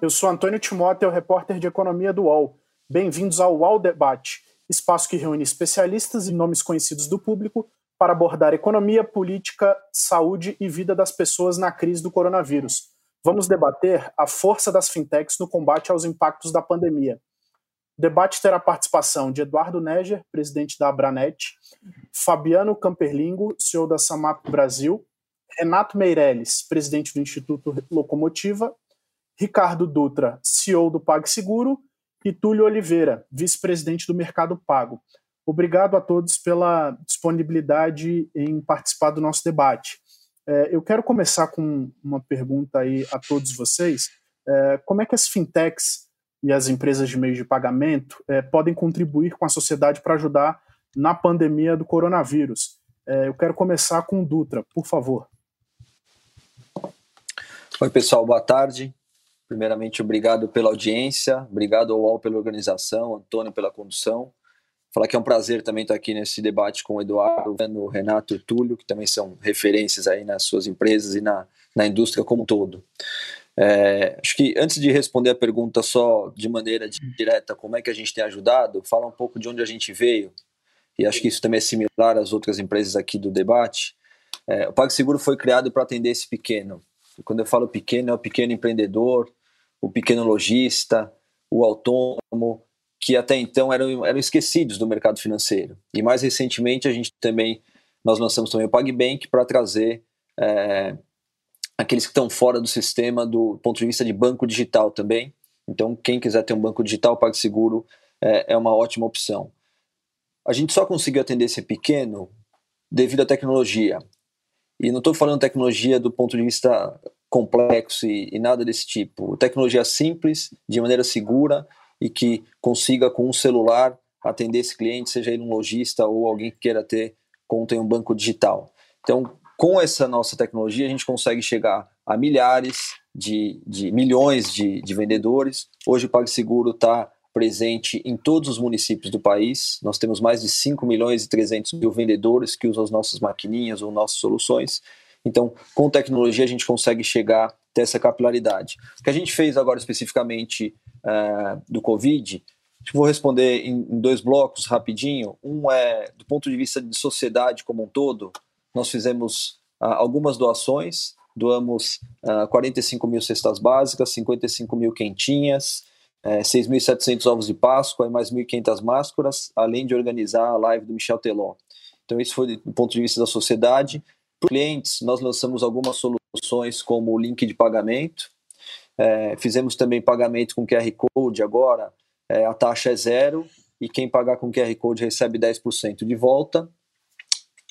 Eu sou Antônio Timóteo, repórter de economia do UOL. Bem-vindos ao UOL Debate, espaço que reúne especialistas e nomes conhecidos do público para abordar economia, política, saúde e vida das pessoas na crise do coronavírus. Vamos debater a força das fintechs no combate aos impactos da pandemia. O debate terá participação de Eduardo Neger, presidente da Abranet, Fabiano Camperlingo, CEO da Samap Brasil, Renato Meirelles, presidente do Instituto Locomotiva, Ricardo Dutra, CEO do PagSeguro, e Túlio Oliveira, vice-presidente do Mercado Pago. Obrigado a todos pela disponibilidade em participar do nosso debate. É, eu quero começar com uma pergunta aí a todos vocês. É, como é que as fintechs e as empresas de meio de pagamento é, podem contribuir com a sociedade para ajudar na pandemia do coronavírus? eu quero começar com o Dutra, por favor. Oi, pessoal, boa tarde. Primeiramente, obrigado pela audiência, obrigado ao UOL pela organização, Antônio pela condução. Falar que é um prazer também estar aqui nesse debate com o Eduardo, o Renato e o Túlio, que também são referências aí nas suas empresas e na, na indústria como um todo. É, acho que antes de responder a pergunta só de maneira direta, como é que a gente tem ajudado, fala um pouco de onde a gente veio, e acho que isso também é similar às outras empresas aqui do debate. É, o PagSeguro foi criado para atender esse pequeno. Quando eu falo pequeno, é o pequeno empreendedor, o pequeno lojista, o autônomo, que até então eram, eram esquecidos do mercado financeiro. E mais recentemente a gente também nós lançamos também o PagBank para trazer é, aqueles que estão fora do sistema do ponto de vista de banco digital também. Então quem quiser ter um banco digital, o PagSeguro é, é uma ótima opção. A gente só conseguiu atender esse pequeno devido à tecnologia. E não estou falando tecnologia do ponto de vista complexo e, e, nada desse tipo. Tecnologia simples, de maneira segura e que consiga com um celular atender esse cliente, seja ele um lojista ou alguém que queira ter conta em um banco digital. Então, com essa nossa tecnologia, a gente consegue chegar a milhares de, de milhões de, de vendedores. Hoje o PagSeguro está presente em todos os municípios do país. Nós temos mais de 5 milhões e 300 mil vendedores que usam as nossas maquininhas ou nossas soluções. Então, com tecnologia, a gente consegue chegar até essa capilaridade. O que a gente fez agora especificamente uh, do Covid, vou responder em, em, dois blocos rapidinho. Um é do ponto de vista de sociedade como um todo, nós fizemos uh, algumas doações, doamos uh, ah, 45 mil cestas básicas, 55 mil quentinhas, é, 6.700 ovos de Páscoa e mais 1.500 máscaras, além de organizar a live do Michel Teló. Então, isso foi do ponto de vista da sociedade. Para clientes, nós lançamos algumas soluções como o link de pagamento. É, fizemos também pagamento com QR Code agora, é, a taxa é zero e quem pagar com QR Code recebe 10% de volta.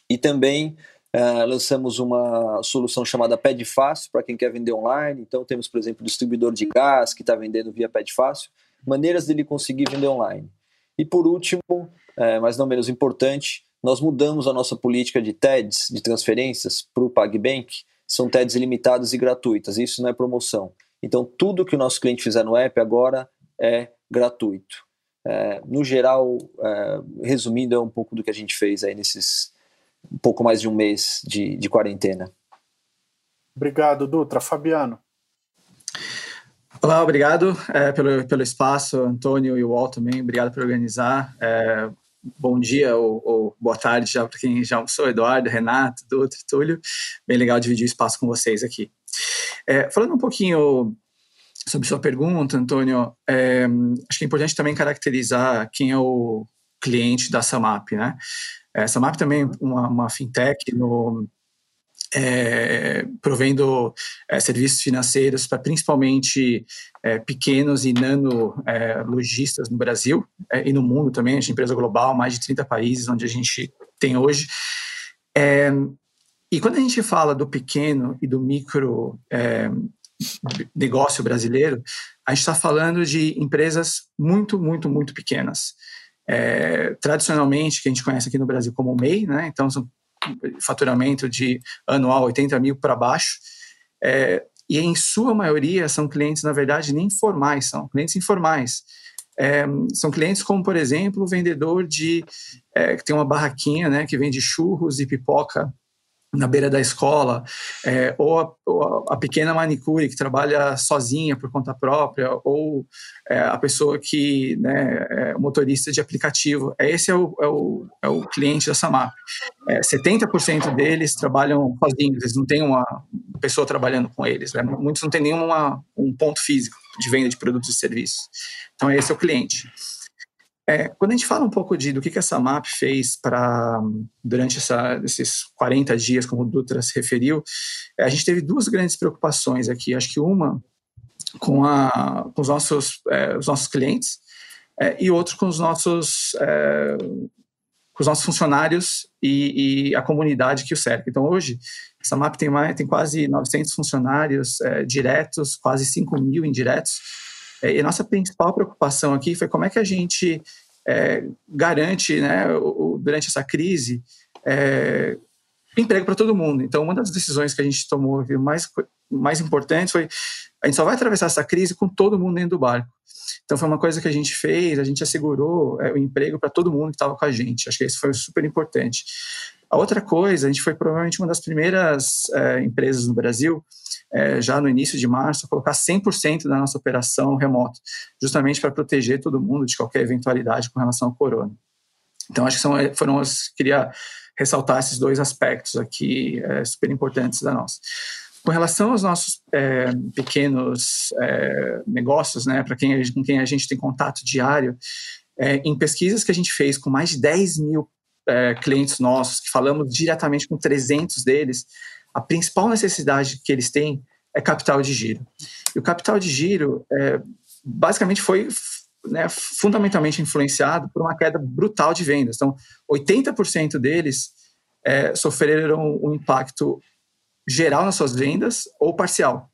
E também Uh, lançamos uma solução chamada Pede Fácil para quem quer vender online. Então, temos, por exemplo, distribuidor de gás que está vendendo via Pede Fácil, maneiras dele conseguir vender online. E por último, uh, mas não menos importante, nós mudamos a nossa política de TEDs, de transferências, para o PagBank. São TEDs ilimitadas e gratuitas, isso não é promoção. Então, tudo que o nosso cliente fizer no app agora é gratuito. É, no geral, é, resumindo, é um pouco do que a gente fez aí nesses um pouco mais de um mês de, de quarentena. Obrigado, Dutra. Fabiano. Olá, obrigado é, pelo, pelo espaço, Antônio e o Walt também. Obrigado por organizar. É, bom dia ou, ou, boa tarde já para quem já almoçou, Eduardo, Renato, Dutra, Túlio. Bem legal dividir o espaço com vocês aqui. É, falando um pouquinho sobre sua pergunta, Antônio, é, acho que é importante também caracterizar quem é o cliente da Samap, né? Essa MAP também é uma, uma fintech no, é, provendo é, serviços financeiros para principalmente é, pequenos e nano é, lojistas no Brasil é, e no mundo também. A gente é empresa global, mais de 30 países onde a gente tem hoje. É, e quando a gente fala do pequeno e do micro negócio brasileiro, a gente está falando de empresas muito, muito, muito pequenas é, tradicionalmente, que a gente conhece aqui no Brasil como MEI, né? então são faturamento de anual 80 mil para baixo, é, e em sua maioria são clientes, na verdade, nem formais, são clientes informais. É, são clientes como, por exemplo, o vendedor de é, que tem uma barraquinha né, que vende churros e pipoca na beira da escola, é, ou, a, ou, a, pequena manicure que trabalha sozinha por conta própria, ou é, a pessoa que né, é motorista de aplicativo. Esse é o, é o, é o cliente da Samap. É, 70% deles trabalham sozinhos, eles não têm uma pessoa trabalhando com eles. Né? Muitos não têm nenhum um ponto físico de venda de produtos e serviços. Então, esse é o cliente. É, quando a gente fala um pouco de do que, que essa MAP fez para durante essa, esses 40 dias, como o Dutra se referiu, é, a gente teve duas grandes preocupações aqui. Acho que uma com, a, com os, nossos, é, os nossos clientes é, e outro com os nossos é, com os nossos funcionários e, e, a comunidade que o cerca. Então, hoje, essa MAP tem, mais, tem quase 900 funcionários é, diretos, quase 5 mil indiretos, e a nossa principal preocupação aqui foi como é que a gente é, garante, né, o, durante essa crise, é, emprego para todo mundo. Então, uma das decisões que a gente tomou mais, mais importante foi a gente só vai atravessar essa crise com todo mundo dentro do barco. Então, foi uma coisa que a gente fez, a gente assegurou é, o emprego para todo mundo que estava com a gente. Acho que isso foi super importante. A outra coisa, a gente foi provavelmente uma das primeiras é, empresas no Brasil é, já no início de março, colocar 100% da nossa operação remoto, justamente para proteger todo mundo de qualquer eventualidade com relação ao corona. Então, acho que são, é, foram queria ressaltar esses dois aspectos aqui é, super importantes da nossa. Com relação aos nossos é, pequenos é, negócios, né, para quem, com quem a gente tem contato diário, é, em pesquisas que a gente fez com mais de 10 mil é, clientes nossos, que falamos diretamente com 300 deles, a principal necessidade que eles têm é capital de giro. E o capital de giro é, basicamente foi né, fundamentalmente influenciado por uma queda brutal de vendas. Então, 80% deles é, sofreram um impacto geral nas suas vendas ou parcial.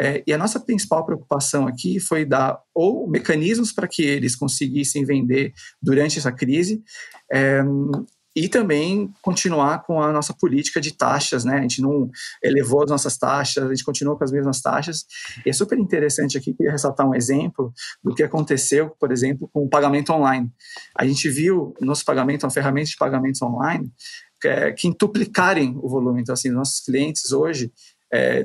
É, e a nossa principal preocupação aqui foi dar ou mecanismos para que eles conseguissem vender durante essa crise, é, e também continuar com a nossa política de taxas, né? A gente não elevou as nossas taxas, a gente continua com as mesmas taxas. E é super interessante aqui, queria ressaltar um exemplo do que aconteceu, por exemplo, com o pagamento online. A gente viu nosso pagamento, uma ferramenta de pagamentos online, que quintuplicarem o volume. Então, assim, nossos clientes hoje,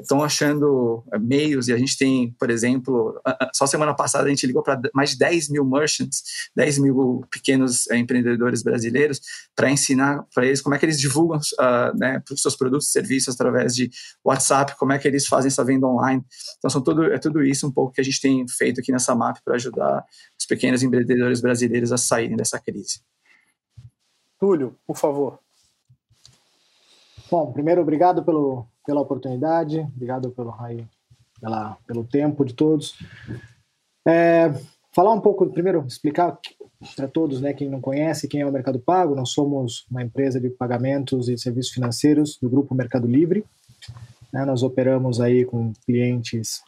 estão é, achando é, meios, e a gente tem, por exemplo, só semana passada a gente ligou para mais de 10 mil merchants, 10 mil pequenos é, empreendedores brasileiros, para ensinar para eles como é que eles divulgam uh, né, os seus produtos e serviços através de WhatsApp, como é que eles fazem essa venda online. Então, são tudo, é tudo isso um pouco que a gente tem feito aqui nessa MAP para ajudar os pequenos empreendedores brasileiros a saírem dessa crise. Túlio, por favor. Bom, primeiro, obrigado pelo, pela oportunidade, obrigado pelo, aí, pela, pelo tempo de todos. É, falar um pouco, primeiro, explicar para todos, né, quem não conhece, quem é o Mercado Pago. Nós somos uma empresa de pagamentos e serviços financeiros do grupo Mercado Livre. Né, nós operamos aí com clientes,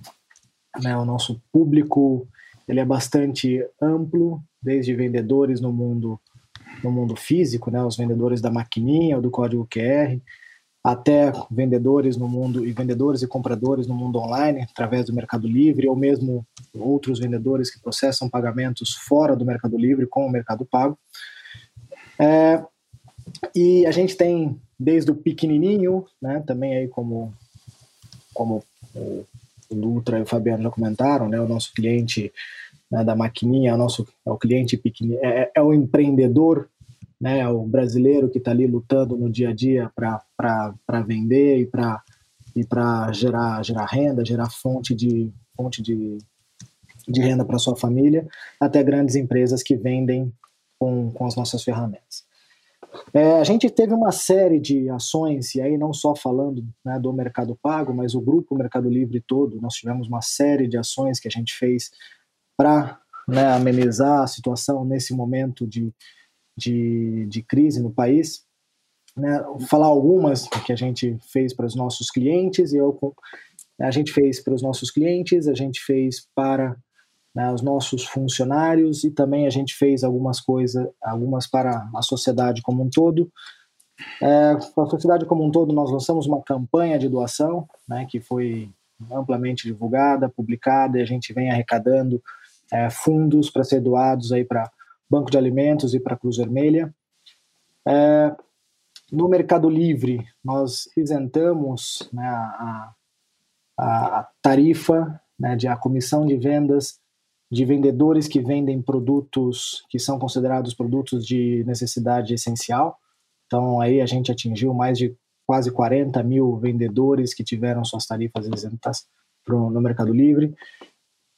né, o nosso público ele é bastante amplo, desde vendedores no mundo no mundo físico, né, os vendedores da maquininha do código QR, até vendedores no mundo e vendedores e compradores no mundo online através do Mercado Livre ou mesmo outros vendedores que processam pagamentos fora do Mercado Livre com o Mercado Pago. É, e a gente tem desde o pequenininho, né, também aí como como o, Lutra e o Fabiano já comentaram, né, o nosso cliente né, da maquininha, o nosso é o cliente pequenininho, é, é o empreendedor né, o brasileiro que está ali lutando no dia a dia para vender e para e para gerar gerar renda, gerar fonte de fonte de, de renda para sua família, até grandes empresas que vendem com, com as nossas ferramentas. É, a gente teve uma série de ações, e aí não só falando né, do Mercado Pago, mas o grupo Mercado Livre todo, nós tivemos uma série de ações que a gente fez para né, amenizar a situação nesse momento de, de, de crise no país. Né, falar algumas que a gente fez para os nossos clientes, e eu, a gente fez para os nossos clientes, a gente fez para né, os nossos funcionários e também a gente fez algumas coisas, algumas para a sociedade como um todo. É, para a sociedade como um todo, nós lançamos uma campanha de doação, né, que foi amplamente divulgada, publicada, e a gente vem arrecadando é, fundos para ser doados aí para Banco de Alimentos e para a Cruz Vermelha. É, no Mercado Livre, nós isentamos né, a, a, tarifa, né, de a comissão de vendas de vendedores que vendem produtos que são considerados produtos de necessidade essencial. Então, aí a gente atingiu mais de quase 40 mil vendedores que tiveram suas tarifas isentas pro, no Mercado Livre.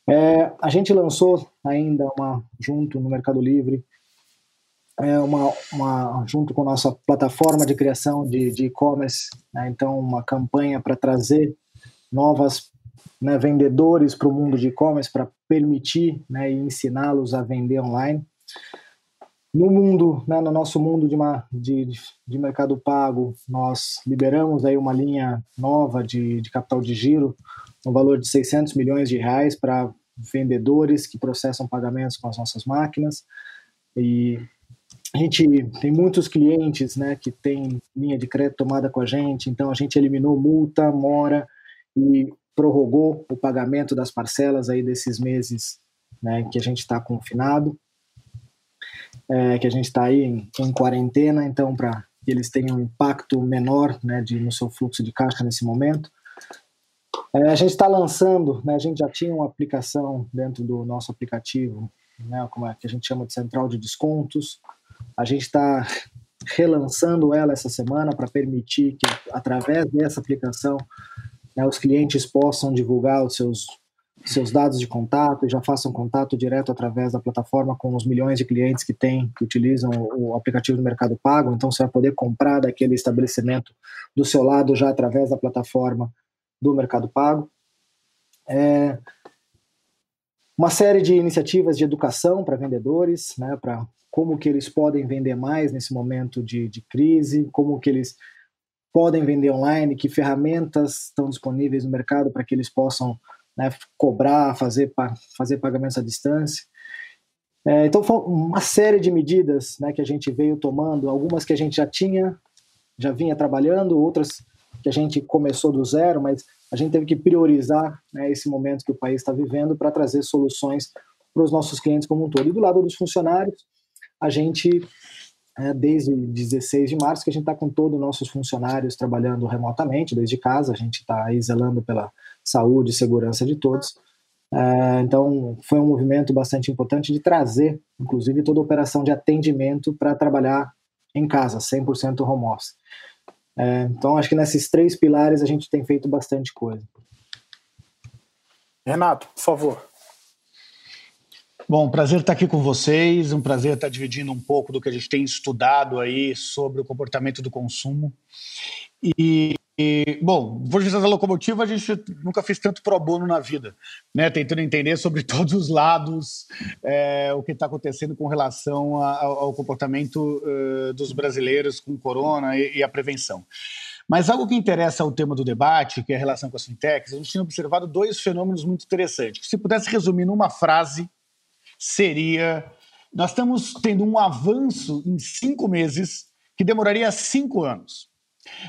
É, a gente lançou ainda uma junto no Mercado Livre é uma, uma junto com nossa plataforma de criação de e-commerce, né, então uma campanha para trazer novas né, vendedores para o mundo de e-commerce para permitir né, e ensiná-los a vender online. No mundo, né, no nosso mundo de, uma, de, de mercado pago, nós liberamos aí uma linha nova de, de capital de giro no valor de 600 milhões de reais para vendedores que processam pagamentos com as nossas máquinas. E a gente tem muitos clientes né, que tem linha de crédito tomada com a gente, então a gente eliminou multa, mora e prorrogou o pagamento das parcelas aí desses meses né, que a gente está confinado, é, que a gente está aí em, em, quarentena, então para que eles tenham um impacto menor né, de, no seu fluxo de caixa nesse momento. É, a gente está lançando, né, a gente já tinha uma aplicação dentro do nosso aplicativo, né, como é que a gente chama de central de descontos. A gente está relançando ela essa semana para permitir que, através dessa aplicação, né, os clientes possam divulgar os seus, seus dados de contato e já façam contato direto através da plataforma com os milhões de clientes que tem, que utilizam o, aplicativo do Mercado Pago. Então, você vai poder comprar daquele estabelecimento do seu lado já através da plataforma do Mercado Pago. É, uma série de iniciativas de educação para vendedores, né, para como que eles podem vender mais nesse momento de, de crise, como que eles podem vender online, que ferramentas estão disponíveis no mercado para que eles possam né, cobrar, fazer, fazer pagamentos à distância. É, então, foi uma série de medidas né, que a gente veio tomando, algumas que a gente já tinha, já vinha trabalhando, outras que a gente começou do zero, mas a gente teve que priorizar né, esse momento que o país está vivendo para trazer soluções para os nossos clientes como um todo. E do lado dos funcionários, a gente, é, desde 16 de março, que a gente está com todos os nossos funcionários trabalhando remotamente, desde casa, a gente está aí zelando pela saúde e segurança de todos. É, então, foi um movimento bastante importante de trazer, inclusive, toda a operação de atendimento para trabalhar em casa, 100% home office. É, então, acho que nesses três pilares a gente tem feito bastante coisa. Renato, por favor. Bom, prazer estar aqui com vocês, um prazer estar dividindo um pouco do que a gente tem estudado aí sobre o comportamento do consumo. E, e bom, Forças da Locomotiva a gente nunca fez tanto pro bono na vida, né? Tentando entender sobre todos os lados é, o que está acontecendo com relação ao, ao comportamento uh, dos brasileiros com corona e, e a prevenção. Mas algo que interessa ao tema do debate, que é a relação com as fintechs, a gente tem observado dois fenômenos muito interessantes. Se pudesse resumir numa frase, seria: nós estamos tendo um avanço em cinco meses que demoraria cinco anos.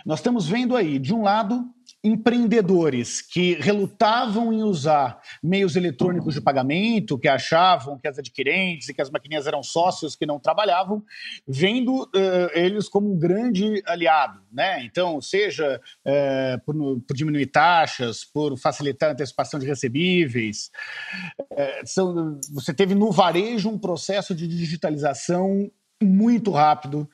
Nós estamos vendo aí, de um lado, empreendedores que relutavam em usar meios eletrônicos de pagamento, que achavam que as adquirentes e que as maquininhas eram sócios que não trabalhavam, vendo uh, eles como um grande aliado. Né? Então, seja uh, por, por, diminuir taxas, por facilitar a antecipação de recebíveis. Uh, são, você teve no varejo um processo de digitalização muito rápido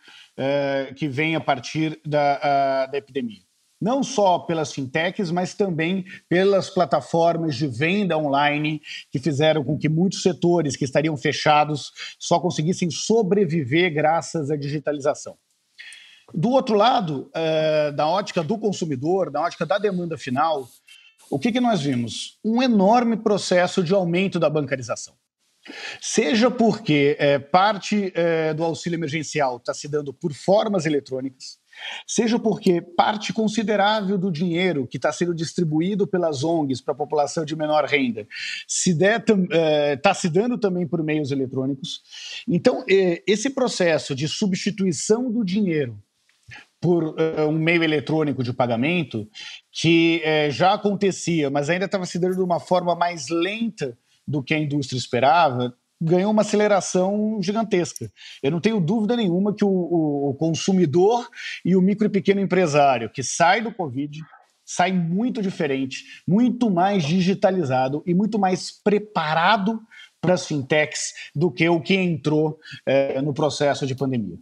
que vem a partir da, da epidemia não só pelas fintechs, mas também pelas plataformas de venda online que fizeram com que muitos setores que estariam fechados só conseguissem sobreviver graças à digitalização. Do outro lado, é, da ótica do consumidor, da ótica da demanda final, o que, que nós vimos? Um enorme processo de aumento da bancarização. Seja porque é, parte é, do auxílio emergencial está se dando por formas eletrônicas, Seja porque parte considerável do dinheiro que está sendo distribuído pelas ONGs para a população de menor renda está é, tá se dando também por meios eletrônicos. Então, é, esse processo de substituição do dinheiro por uh, um meio eletrônico de pagamento, que já acontecia, mas ainda estava se dando de uma forma mais lenta do que a indústria esperava, ganhou uma aceleração gigantesca. Eu não tenho dúvida nenhuma que o, o, o consumidor e o micro e pequeno empresário que sai do Covid sai muito diferente, muito mais digitalizado e muito mais preparado para as fintechs do que o que entrou é, no processo de pandemia.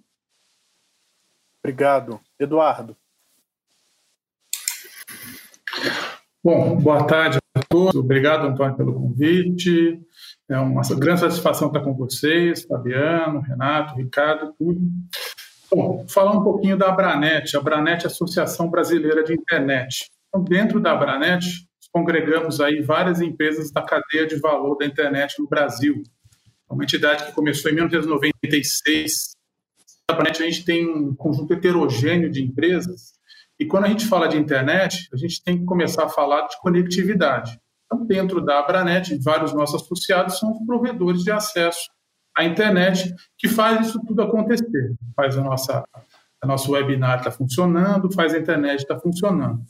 Obrigado. Eduardo. Bom, boa tarde a todos. Obrigado, Antônio, pelo convite. É uma grande satisfação estar com vocês, Fabiano, Renato, Ricardo, tudo. Bom, falar um pouquinho da Abranet. A Abranet é a Associação Brasileira de Internet. Então, dentro da Abranet, congregamos aí várias empresas da cadeia de valor da internet no Brasil. É uma entidade que começou em 1996. Na Abranet, a gente tem um conjunto heterogêneo de empresas e quando a gente fala de internet, a gente tem que começar a falar de conectividade. Então, dentro da Abranet, vários nossos associados são os provedores de acesso à internet que faz isso tudo acontecer. Faz a nossa, a nosso webinar está funcionando, faz a internet estar tá funcionando.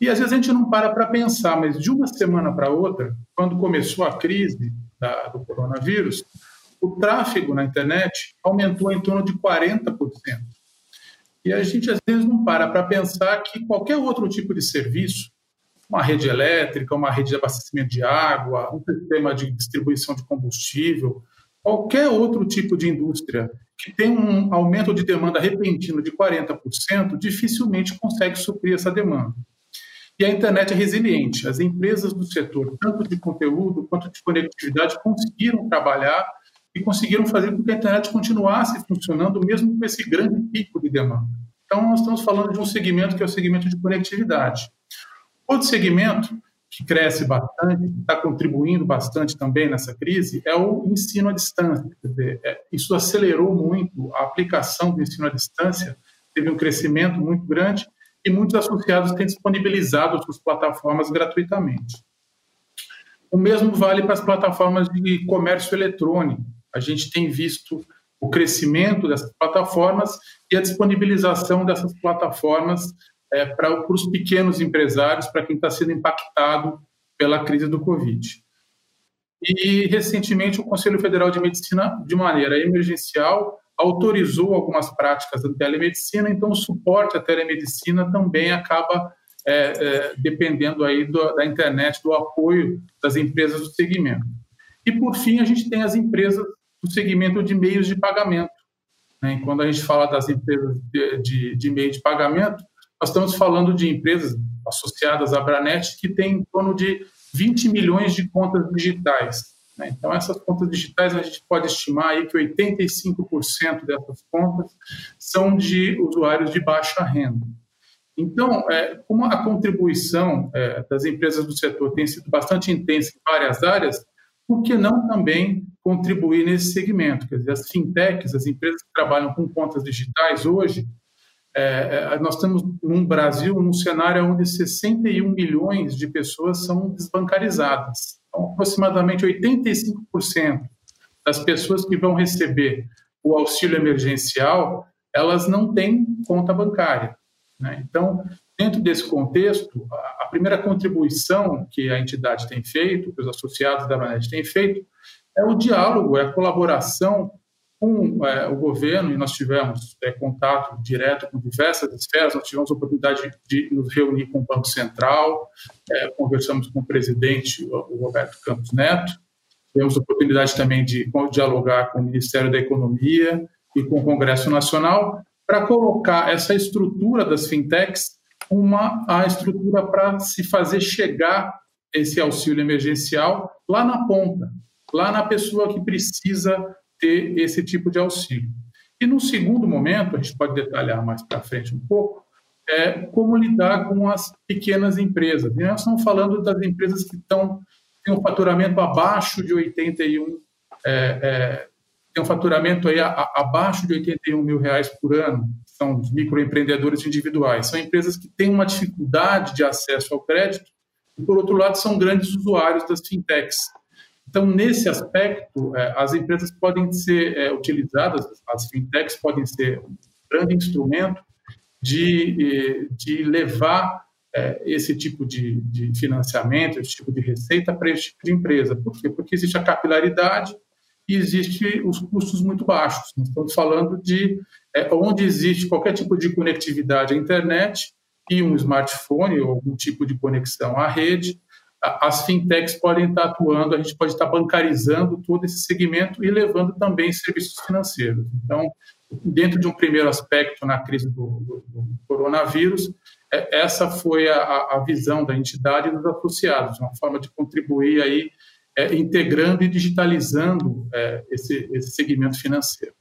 E às vezes a gente não para para pensar, mas de uma semana para outra, quando começou a crise da, do coronavírus, o tráfego na internet aumentou em torno de 40%. E a gente às vezes não para para pensar que qualquer outro tipo de serviço, uma rede elétrica, uma rede de abastecimento de água, um sistema de distribuição de combustível, qualquer outro tipo de indústria que tem um aumento de demanda repentino de 40%, dificilmente consegue suprir essa demanda. E a internet é resiliente. As empresas do setor, tanto de conteúdo quanto de conectividade, conseguiram trabalhar e conseguiram fazer com que a internet continuasse funcionando, mesmo com esse grande pico de demanda. Então, nós estamos falando de um segmento que é o segmento de conectividade. Outro segmento que cresce bastante, está contribuindo bastante também nessa crise, é o ensino à distância. É, isso acelerou muito a aplicação do ensino à distância, teve um crescimento muito grande e muitos associados têm disponibilizado suas plataformas gratuitamente. O mesmo vale para as plataformas de comércio eletrônico. A gente tem visto o crescimento dessas plataformas e a disponibilização dessas plataformas é, para, os pequenos empresários, para quem está sendo impactado pela crise do Covid. E, recentemente, o Conselho Federal de Medicina, de maneira emergencial, autorizou algumas práticas da telemedicina, então o suporte à telemedicina também acaba é, é, dependendo aí do, da internet, do apoio das empresas do segmento. E, por fim, a gente tem as empresas do segmento de meios de pagamento. Né? Quando a gente fala das empresas de, de, de meio de pagamento, nós estamos falando de empresas associadas à Branet que têm em torno de 20 milhões de contas digitais. Né? Então, essas contas digitais, a gente pode estimar aí que 85% dessas contas são de usuários de baixa renda. Então, é, como a contribuição é, das empresas do setor tem sido bastante intensa em várias áreas, por que não também contribuir nesse segmento? Quer dizer, as fintechs, as empresas que trabalham com contas digitais hoje, é, é nós estamos num Brasil, num cenário onde 61 milhões de pessoas são desbancarizadas. Então, aproximadamente 85% das pessoas que vão receber o auxílio emergencial, elas não têm conta bancária. Né? Então, dentro desse contexto, a primeira contribuição que a entidade tem feito, que os associados da Manet têm feito, é o diálogo, é a colaboração com é, o governo, e nós tivemos é, contato direto com diversas esferas, nós tivemos a oportunidade de, nos reunir com o Banco Central, é, conversamos com o presidente, o Roberto Campos Neto, tivemos a oportunidade também de dialogar com o Ministério da Economia e com o Congresso Nacional, para colocar essa estrutura das fintechs, uma a estrutura para se fazer chegar esse auxílio emergencial lá na ponta, lá na pessoa que precisa ter esse tipo de auxílio. E no segundo momento, a gente pode detalhar mais para frente um pouco, é como lidar com as pequenas empresas. E nós estamos falando das empresas que estão têm um faturamento abaixo de 81, é, é, tem um faturamento aí a, a, abaixo de 81 mil reais por ano, são os microempreendedores individuais. São empresas que têm uma dificuldade de acesso ao crédito e, por outro lado, são grandes usuários das fintechs. Então, nesse aspecto, é, as empresas podem ser é, utilizadas, as fintechs podem ser um grande instrumento de, de levar é, esse tipo de, de financiamento, esse tipo de receita para esse tipo de empresa. Por quê? Porque existe a capilaridade e existe os custos muito baixos. Nós estamos falando de onde existe qualquer tipo de conectividade à internet e um smartphone ou algum tipo de conexão à rede, as fintechs podem estar atuando, a gente pode estar bancarizando todo esse segmento e levando também serviços financeiros. Então, dentro de um primeiro aspecto na crise do, do, do coronavírus, é, essa foi a, a, visão da entidade e dos associados, uma forma de contribuir aí, é, integrando e digitalizando é, esse, esse segmento financeiro.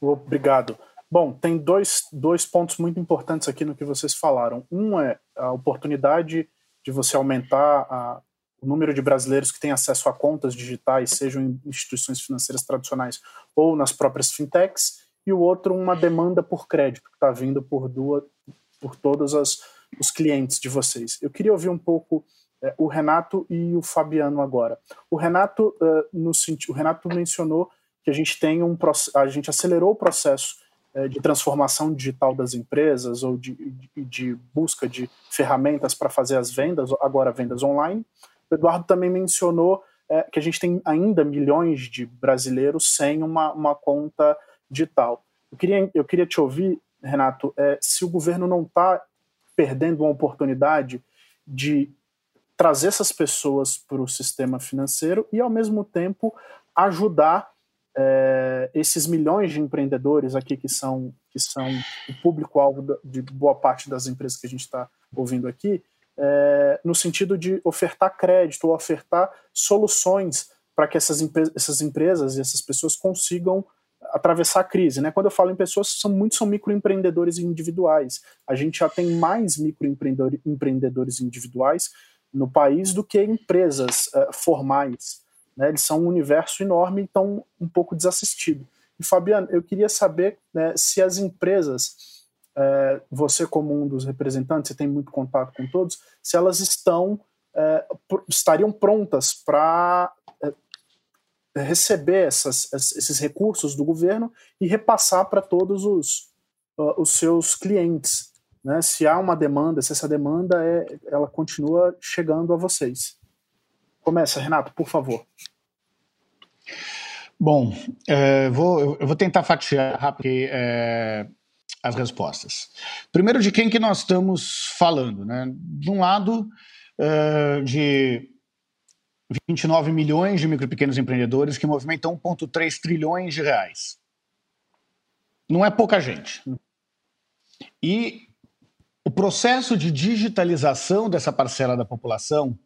Obrigado. Bom, tem dois, dois pontos muito importantes aqui no que vocês falaram. Um é a oportunidade de você aumentar a, o número de brasileiros que têm acesso a contas digitais, sejam em instituições financeiras tradicionais ou nas próprias fintechs, e o outro uma demanda por crédito que está vindo por duas, por todos as, os clientes de vocês. Eu queria ouvir um pouco é, o Renato e o Fabiano agora. O Renato, uh, no, o Renato mencionou que a gente tem um a gente acelerou o processo de transformação digital das empresas ou de, de, de busca de ferramentas para fazer as vendas, agora vendas online. O Eduardo também mencionou é, que a gente tem ainda milhões de brasileiros sem uma, uma conta digital. Eu queria, eu queria te ouvir, Renato, é, se o governo não está perdendo uma oportunidade de trazer essas pessoas para o sistema financeiro e, ao mesmo tempo, ajudar é, esses milhões de empreendedores aqui que são, que são o público-alvo de boa parte das empresas que a gente está ouvindo aqui, é, no sentido de ofertar crédito ou ofertar soluções para que essas, essas empresas e essas pessoas consigam atravessar a crise. Né? Quando eu falo em pessoas, são muitos são microempreendedores individuais. A gente já tem mais microempreendedores individuais no país do que empresas uh, formais. Né? Eles são um universo enorme e estão um pouco desassistidos. E, Fabiano, eu queria saber né, se as empresas, é, você como um dos representantes, você tem muito contato com todos, se elas estão, é, estariam prontas para é, receber essas, esses recursos do governo e repassar para todos os, uh, os seus clientes. Né? Se há uma demanda, se essa demanda é, ela continua chegando a vocês. Começa, Renato, por favor. Bom, é, vou, eu vou tentar fatiar rápido é, as respostas. Primeiro, de quem que nós estamos falando? Né? De um lado, é, de 29 milhões de micro e pequenos empreendedores que movimentam 1,3 trilhões de reais. Não é pouca gente. E o processo de digitalização dessa parcela da população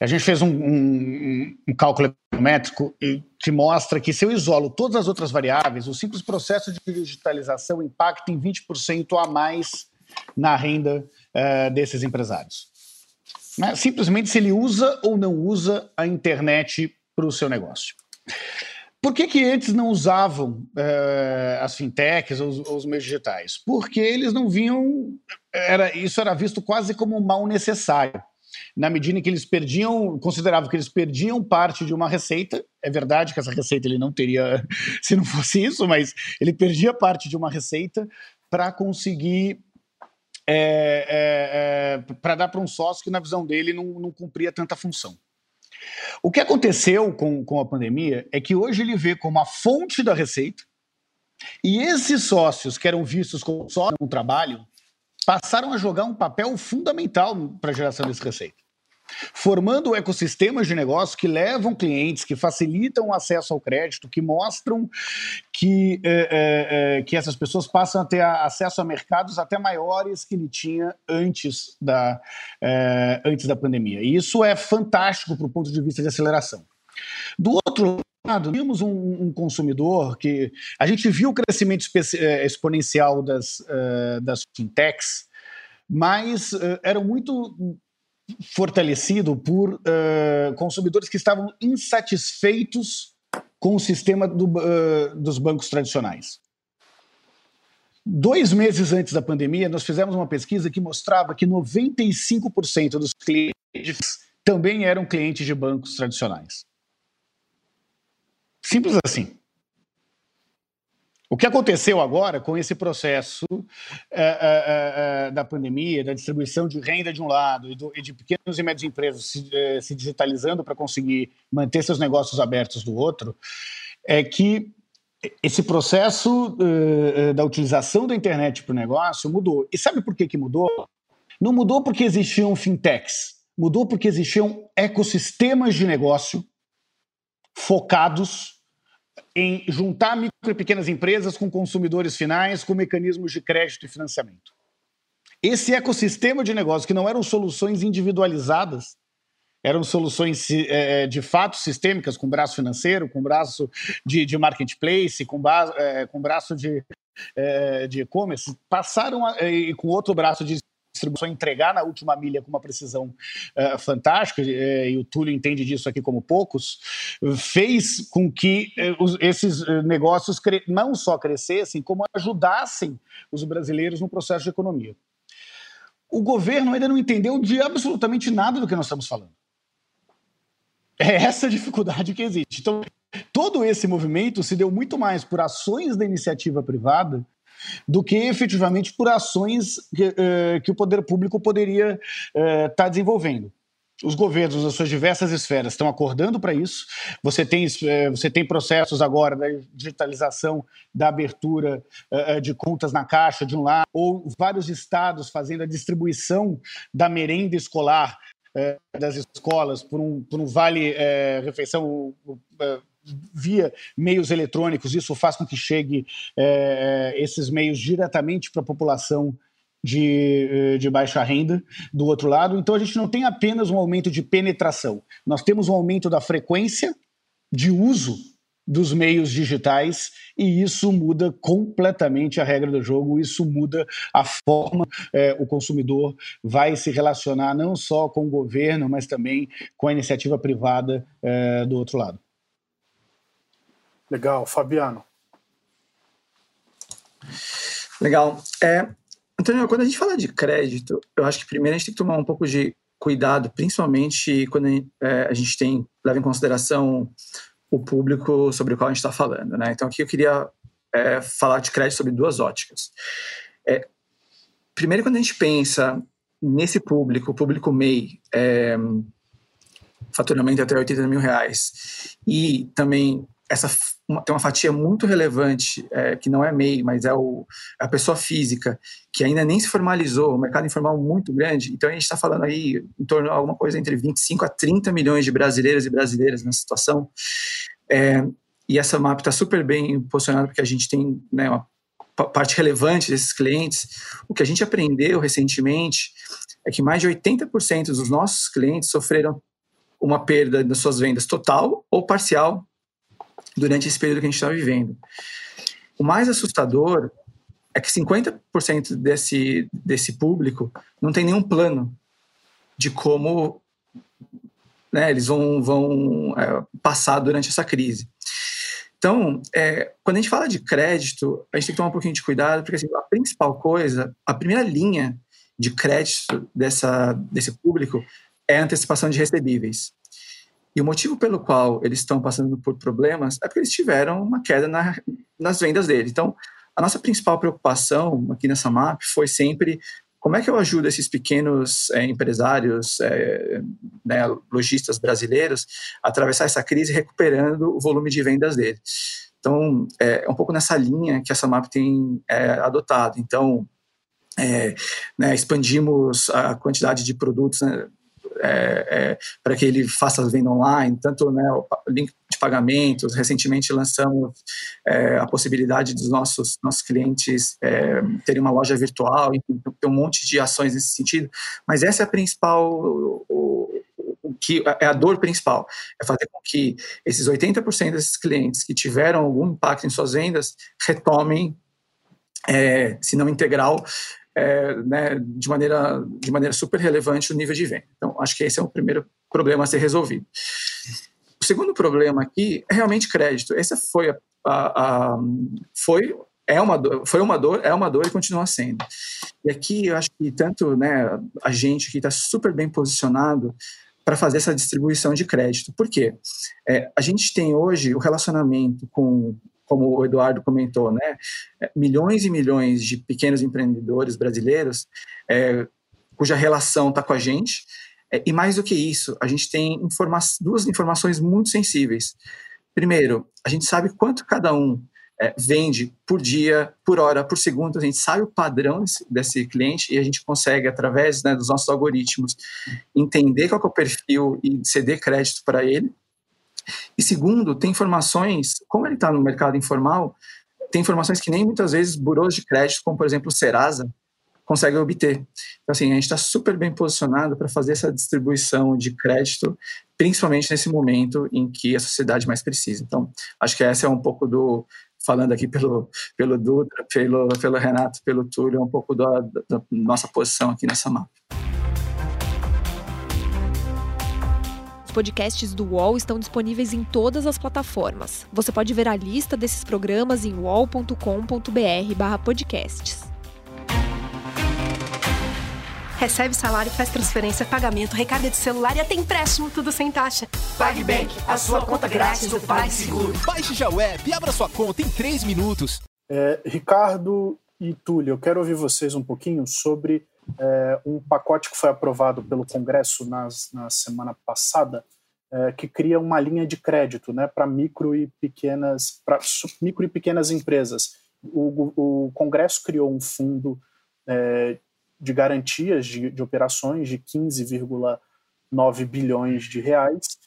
a gente fez um, um, um cálculo econométrico que mostra que se eu isolo todas as outras variáveis, o simples processo de digitalização impacta em 20% a mais na renda uh, desses empresários. Né? Simplesmente se ele usa ou não usa a internet para o seu negócio. Por que, que antes não usavam uh, as fintechs ou os, ou os, meios digitais? Porque eles não vinham. Era, isso era visto quase como um mal necessário na medida em que eles perdiam, consideravam que eles perdiam parte de uma receita. É verdade que essa receita ele não teria se não fosse isso, mas ele perdia parte de uma receita para conseguir é, é, é, para dar para um sócio que, na visão dele, não, não, cumpria tanta função. O que aconteceu com, com a pandemia é que hoje ele vê como a fonte da receita, e esses sócios que eram vistos como só no trabalho passaram a jogar um papel fundamental para a geração desse receita. Formando ecossistemas de negócio que levam clientes, que facilitam o acesso ao crédito, que mostram que, é, é, que essas pessoas passam a ter acesso a mercados até maiores que ele tinha antes da, é, antes da pandemia. E isso é fantástico para o ponto de vista de aceleração. Do outro lado, tínhamos um, um, consumidor que a gente viu o crescimento exponencial das, uh, das fintechs, mas uh, eram muito fortalecido por uh, consumidores que estavam insatisfeitos com o sistema do, dos bancos tradicionais. Dois meses antes da pandemia, nós fizemos uma pesquisa que mostrava que 95% dos clientes também eram clientes de bancos tradicionais. Simples assim. O que aconteceu agora com esse processo é, é, é, da pandemia, da distribuição de renda de um lado e, do, e de pequenas e médias empresas se, é, se digitalizando para conseguir manter seus negócios abertos do outro, é que esse processo uh, da utilização da internet para o negócio mudou. E sabe por que, que mudou? Não mudou porque existiam fintechs, mudou porque existiam ecossistemas de negócio focados em juntar micro e pequenas empresas com consumidores finais, com mecanismos de crédito e financiamento. Esse ecossistema de negócio, que não eram soluções individualizadas, eram soluções é, de fato sistêmicas, com braço financeiro, com braço de, de marketplace, com, é, com braço de é, e-commerce, passaram a, e com outro braço de distribuição entregar na última milha com uma precisão uh, fantástica, uh, e o Túlio entende disso aqui como poucos, fez com que uh, os, esses negócios não só crescessem, como ajudassem os brasileiros no processo de economia. O governo ainda não entendeu de absolutamente nada do que nós estamos falando. É essa dificuldade que existe. Então, todo esse movimento se deu muito mais por ações da iniciativa privada do que efetivamente por ações que, uh, que o poder público poderia estar uh, tá desenvolvendo. Os governos, nas suas diversas esferas, estão acordando para isso. Você tem, uh, você tem processos agora da digitalização, da abertura de contas na caixa, de um lado, ou vários estados fazendo a distribuição da merenda escolar das escolas por um, por um vale-refeição via meios eletrônicos, isso faz com que chegue é, é esses meios diretamente para a população de, é, de, baixa renda do outro lado. Então a gente não tem apenas um aumento de penetração, nós temos um aumento da frequência de uso dos meios digitais e isso muda completamente a regra do jogo, isso muda a forma é, o consumidor vai se relacionar não só com o governo, mas também com a iniciativa privada é, do outro lado. Legal, Fabiano. Legal. É, Antônio, quando a gente fala de crédito, eu acho que primeiro a gente tem que tomar um pouco de cuidado, principalmente quando a gente, é, tem leva em consideração o público sobre o qual a gente está falando. Né? Então, aqui eu queria é, falar de crédito sobre duas óticas. É, primeiro, quando a gente pensa nesse público, o público MEI, é, faturamento até 80 mil reais, e também essa uma, tem uma fatia muito relevante, é, que não é MEI, mas é o, a pessoa física, que ainda nem se formalizou, o mercado informal muito grande. Então a gente está falando aí em torno de alguma coisa entre 25 a 30 milhões de brasileiros e brasileiras nessa situação. É, e essa MAP está super bem posicionada porque a gente tem né, uma parte relevante desses clientes. O que a gente aprendeu recentemente é que mais de 80% dos nossos clientes sofreram uma perda das suas vendas total ou parcial durante esse período que a gente está vivendo. O mais assustador é que 50% desse, desse público não tem nenhum plano de como né, eles vão, vão é, passar durante essa crise. Então, é, quando a gente fala de crédito, a gente tem que tomar um pouquinho de cuidado, porque assim, a principal coisa, a primeira linha de crédito dessa, desse público é a antecipação de recebíveis. E o motivo pelo qual eles estão passando por problemas é porque eles tiveram uma queda na, nas vendas dele. Então, a nossa principal preocupação aqui nessa MAP foi sempre como é que eu ajudo esses pequenos é, empresários, é, né, lojistas brasileiros a atravessar essa crise recuperando o volume de vendas dele. Então, é, é um pouco nessa linha que essa MAP tem é, adotado. Então, é, né, expandimos a quantidade de produtos, né, é, é, para que ele faça venda online, tanto né, o link de pagamentos. Recentemente lançamos é, a possibilidade dos nossos, nossos clientes é, terem uma loja virtual, enfim, tem um monte de ações nesse sentido. Mas essa é a principal. O, que é a dor principal, é fazer com que esses 80% desses clientes que tiveram algum impacto em suas vendas retomem é, se não integral, é, né, de, maneira, de maneira super relevante o nível de venda. Então, acho que esse é o primeiro problema a ser resolvido. O segundo problema aqui é realmente crédito. Essa foi a, a, a foi é uma dor, foi uma dor, é uma dor e continua sendo. E aqui eu acho que tanto né, a gente que está super bem posicionado para fazer essa distribuição de crédito. Por quê? É, a gente tem hoje o relacionamento com como o Eduardo comentou, né, é, milhões e milhões de pequenos empreendedores brasileiros é, cuja relação está com a gente. É, e mais do que isso, a gente tem informa duas informações muito sensíveis. Primeiro, a gente sabe quanto cada um é, vende por dia, por hora, por segundo, a gente sabe o padrão desse, desse cliente e a gente consegue, através né, dos nossos algoritmos, entender qual é o perfil e ceder crédito para ele. E segundo, tem informações, como ele está no mercado informal, tem informações que nem muitas vezes burôs de crédito, como por exemplo o Serasa, conseguem obter. Então, assim, a gente está super bem posicionado para fazer essa distribuição de crédito, principalmente nesse momento em que a sociedade mais precisa. Então, acho que essa é um pouco do, falando aqui pelo, pelo Dutra, pelo, pelo Renato, pelo Túlio, um pouco da, da nossa posição aqui nessa mapa. Os podcasts do UOL estão disponíveis em todas as plataformas. Você pode ver a lista desses programas em uol.com.br/podcasts. Recebe salário, faz transferência, pagamento, recarga de celular e até empréstimo, tudo sem taxa. PagBank, a sua conta grátis do PagSeguro. Baixe já o app e abra sua conta em 3 minutos. É, Ricardo e Túlio, eu quero ouvir vocês um pouquinho sobre é, um pacote que foi aprovado pelo Congresso nas, na semana passada, é, que cria uma linha de crédito né, para micro e pequenas para micro e pequenas empresas. O, o Congresso criou um fundo é, de garantias de, de operações de 15,9 bilhões de reais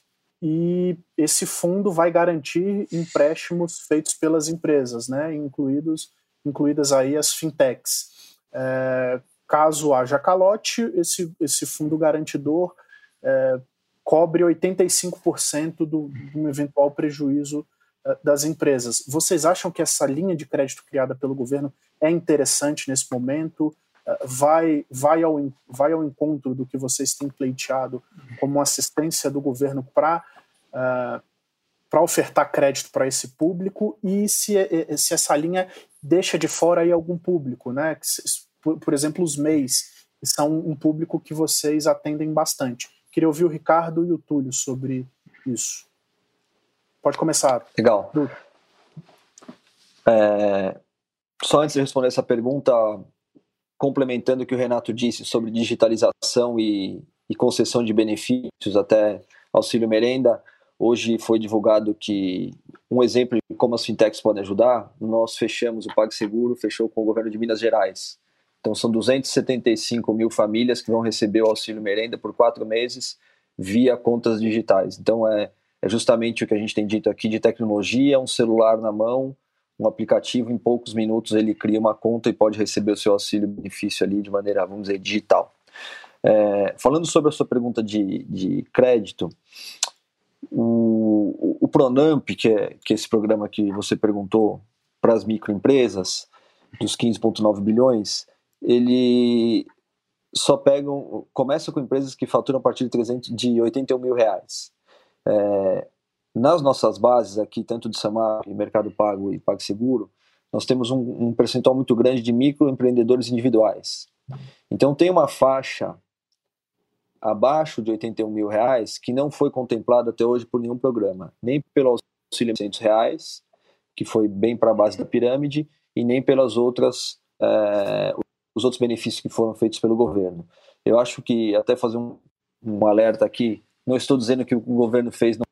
e esse fundo vai garantir empréstimos feitos pelas empresas, né, incluídos, incluídas aí as fintechs. É, caso haja calote, esse, esse fundo garantidor é, cobre 85% do, do eventual prejuízo é, das empresas. Vocês acham que essa linha de crédito criada pelo governo é interessante nesse momento? vai, vai, ao, vai ao encontro do que vocês têm pleiteado como assistência do governo para uh, para ofertar crédito para esse público e se, se essa linha deixa de fora aí algum público, né? Por, por exemplo, os MEIs, que são um público que vocês atendem bastante. Queria ouvir o Ricardo e o Túlio sobre isso. Pode começar. Legal. É, só antes de responder essa pergunta, complementando o que o Renato disse sobre digitalização e, e concessão de benefícios, até auxílio merenda, hoje foi divulgado que um exemplo de como as fintechs podem ajudar, nós fechamos o PagSeguro, fechou com o governo de Minas Gerais. Então são 275 mil famílias que vão receber o auxílio merenda por quatro meses via contas digitais. Então é, é justamente o que a gente tem dito aqui de tecnologia, um celular na mão, um aplicativo, em poucos minutos ele cria uma conta e pode receber o seu auxílio benefício ali de maneira, vamos dizer, digital. É, falando sobre a sua pergunta de, de crédito, o, o Pronamp, que é, que é esse programa que você perguntou para as microempresas, dos 15,9 bilhões, ele só pega, começa com empresas que faturam a partir de, 300, de 81 mil reais. É, nas nossas bases aqui, tanto de Samar, Mercado Pago e PagSeguro, nós temos um, um percentual muito grande de microempreendedores individuais. Então tem uma faixa abaixo de 81 mil reais que não foi contemplada até hoje por nenhum programa, nem pelo auxílio de 600 reais, que foi bem para a base da pirâmide, e nem pelas outras é, os outros benefícios que foram feitos pelo governo. Eu acho que até fazer um, um alerta aqui, não estou dizendo que o governo fez não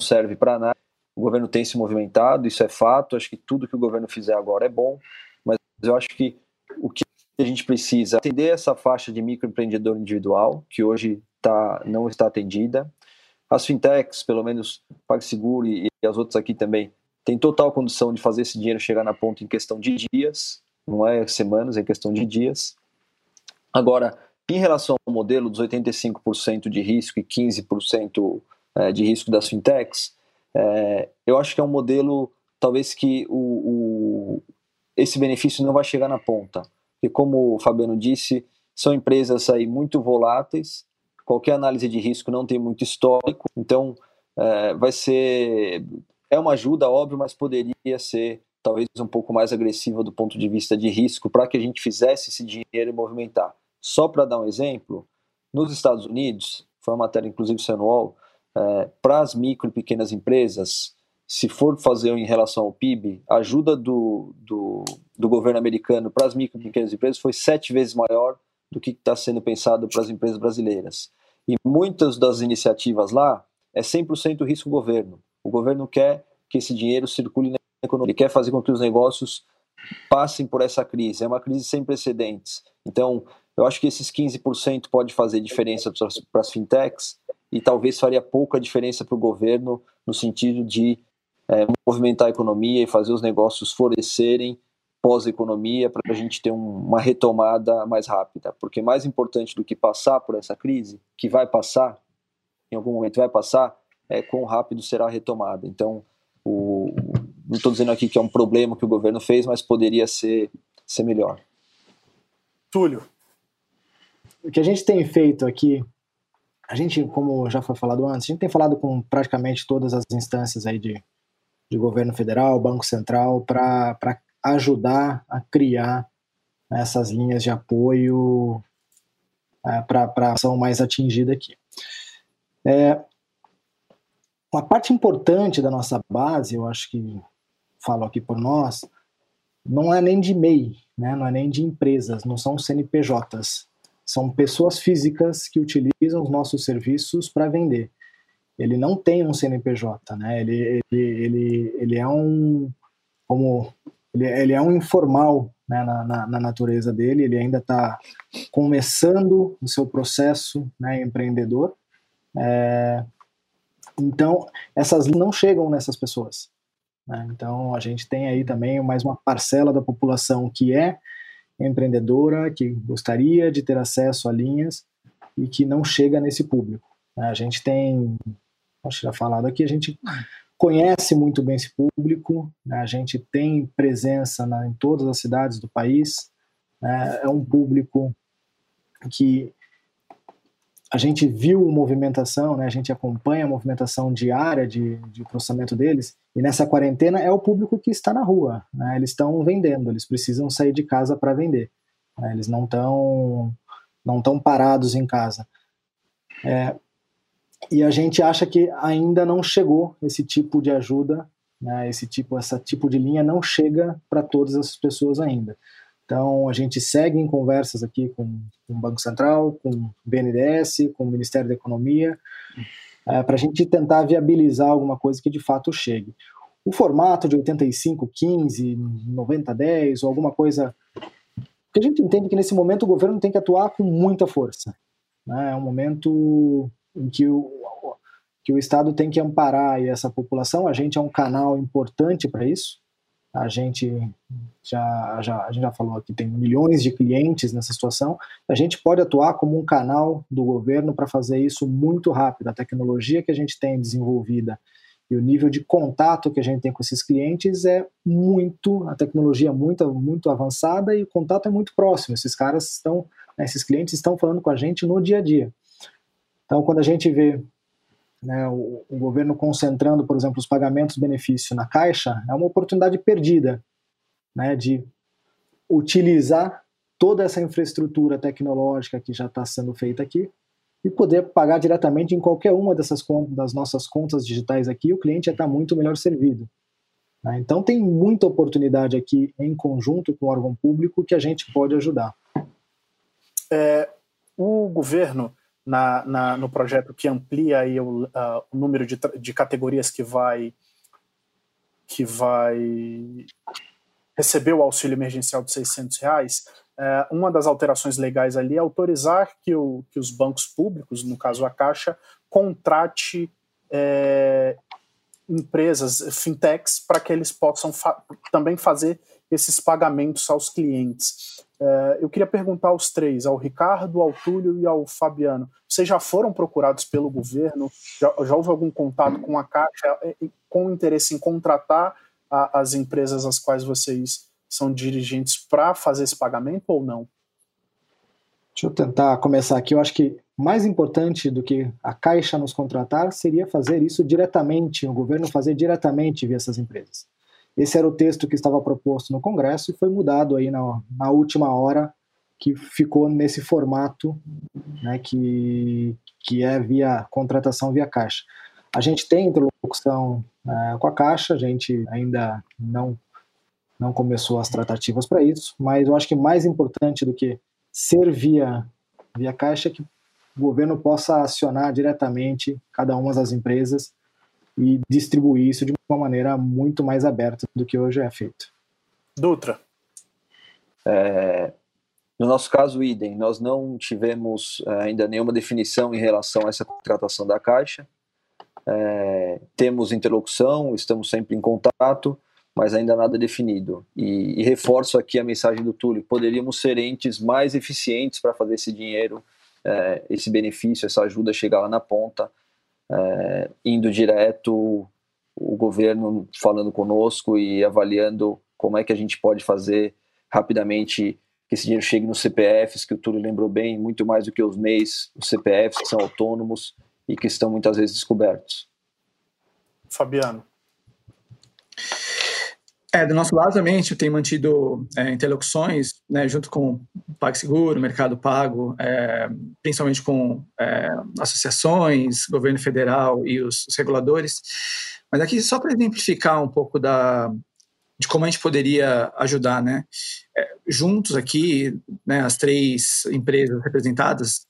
serve para nada. O governo tem se movimentado, isso é fato. Acho que tudo que o governo fizer agora é bom, mas eu acho que o que a gente precisa é atender essa faixa de microempreendedor individual, que hoje tá, não está atendida. As fintechs, pelo menos PagSeguro e, e as outras aqui também, têm total condição de fazer esse dinheiro chegar na ponta em questão de dias, não é semanas, é questão de dias. Agora, em relação ao modelo dos 85% de risco e 15% é, de risco das fintechs, é, eu acho que é um modelo, talvez que o, o, esse benefício não vai chegar na ponta. E como o Fabiano disse, são empresas aí muito voláteis, qualquer análise de risco não tem muito histórico, então é, vai ser. É uma ajuda, óbvio, mas poderia ser talvez um pouco mais agressiva do ponto de vista de risco para que a gente fizesse esse dinheiro movimentar. Só para dar um exemplo, nos Estados Unidos, foi uma matéria inclusive do é, para as micro e pequenas empresas, se for fazer em relação ao PIB, a ajuda do, do, do governo americano para as micro e pequenas empresas foi sete vezes maior do que está sendo pensado para as empresas brasileiras. E muitas das iniciativas lá é 100% risco governo. O governo quer que esse dinheiro circule na economia, ele quer fazer com que os negócios passem por essa crise. É uma crise sem precedentes. Então, eu acho que esses 15% pode fazer diferença para as fintechs e talvez faria pouca diferença para o governo no sentido de é, movimentar a economia e fazer os negócios florescerem pós-economia para a gente ter um, uma retomada mais rápida. Porque mais importante do que passar por essa crise, que vai passar, em algum momento vai passar, é quão rápido será a retomada. Então, o, não estou dizendo aqui que é um problema que o governo fez, mas poderia ser, ser melhor. Túlio. O que a gente tem feito aqui, a gente, como já foi falado antes, a gente tem falado com praticamente todas as instâncias aí de, de governo federal, Banco Central, para ajudar a criar essas linhas de apoio é, para a ação mais atingida aqui. É, uma parte importante da nossa base, eu acho que falo aqui por nós, não é nem de MEI, né, não é nem de empresas, não são CNPJs, são pessoas físicas que utilizam os nossos serviços para vender. Ele não tem um CNPJ, né? Ele, ele, ele, ele é um, como ele, ele é um informal né, na, na, na, natureza dele, ele ainda está começando o seu processo né, empreendedor. É, então, essas não chegam nessas pessoas. Né? Então, a gente tem aí também mais uma parcela da população que é empreendedora, que gostaria de ter acesso a linhas e que não chega nesse público. Né? A gente tem, acho que já falado aqui, a gente conhece muito bem esse público, né? a gente tem presença na, em todas as cidades do país, né? é um público que a gente viu movimentação, né? a gente acompanha a movimentação diária de, de processamento deles, e nessa quarentena é o público que está na rua, né? eles estão vendendo, eles precisam sair de casa para vender, né? eles não estão não tão parados em casa. É, e a gente acha que ainda não chegou esse tipo de ajuda, né, esse tipo, essa tipo de linha não chega para todas as pessoas ainda. Então a gente segue em conversas aqui com, com o Banco Central, com o BNDES, com o Ministério da Economia, é, para a gente tentar viabilizar alguma coisa que de fato chegue. O formato de 85, 15, 90, 10 ou alguma coisa que a gente entende que nesse momento o governo tem que atuar com muita força. Né? É um momento em que o, que o Estado tem que amparar essa população. A gente é um canal importante para isso. A gente já, já, a gente já falou que tem milhões de clientes nessa situação. A gente pode atuar como um canal do governo para fazer isso muito rápido. A tecnologia que a gente tem desenvolvida e o nível de contato que a gente tem com esses clientes é muito, a tecnologia é muito, muito avançada e o contato é muito próximo. Esses caras estão, né, esses clientes estão falando com a gente no dia a dia. Então, quando a gente vê né, o, o, governo concentrando, por exemplo, os pagamentos benefício na Caixa, é uma oportunidade perdida né, de utilizar toda essa infraestrutura tecnológica que já está sendo feita aqui e poder pagar diretamente em qualquer uma dessas contas, das nossas contas digitais aqui, o cliente já está muito melhor servido. Né? Então tem muita oportunidade aqui em conjunto com o órgão público que a gente pode ajudar. É, o governo na, na, no projeto que amplia aí o, uh, o número de, de categorias que vai que vai receber o auxílio emergencial de 600 reais, é, uma das alterações legais ali é autorizar que, o, que os bancos públicos, no caso a Caixa, contrate é, empresas, fintechs, para que eles possam fa também fazer esses pagamentos aos clientes. É, eu queria perguntar aos três, ao Ricardo, ao Túlio e ao Fabiano. Vocês já foram procurados pelo governo? Já, já houve algum contato com a Caixa é, com interesse em contratar a, as empresas às quais vocês são dirigentes para fazer esse pagamento ou não? Deixa eu tentar começar aqui. Eu acho que mais importante do que a Caixa nos contratar seria fazer isso diretamente, o governo fazer diretamente via essas empresas. Esse era o texto que estava proposto no Congresso e foi mudado aí na, na última hora, que ficou nesse formato, né, que, que é via contratação via caixa. A gente tem interlocução uh, com a Caixa, a gente ainda não, não começou as tratativas para isso, mas eu acho que mais importante do que ser via, via Caixa é que o governo possa acionar diretamente cada uma das empresas e distribuir isso de uma maneira muito mais aberta do que hoje é feito. Dutra. É, no nosso caso, idem, nós não tivemos é, ainda nenhuma definição em relação a essa contratação da Caixa. É, temos interlocução, estamos sempre em contato, mas ainda nada definido. E, e reforço aqui a mensagem do Túlio: poderíamos ser entes mais eficientes para fazer esse dinheiro é, esse benefício, essa ajuda chegar lá na ponta, é, indo direto o governo falando conosco e avaliando como é que a gente pode fazer rapidamente que esse dinheiro chegue nos CPFs, que o Túlio lembrou bem, muito mais do que os MEIs, os CPFs que são autônomos e que estão muitas vezes descobertos. Fabiano. É, do nosso lado também a gente tem mantido é, interlocuções né, junto com PagSeguro, Mercado Pago, é, principalmente com é, associações, governo federal e os, os reguladores. Mas aqui só para exemplificar um pouco da, de como a gente poderia ajudar, né? É, juntos aqui, né, as três empresas representadas,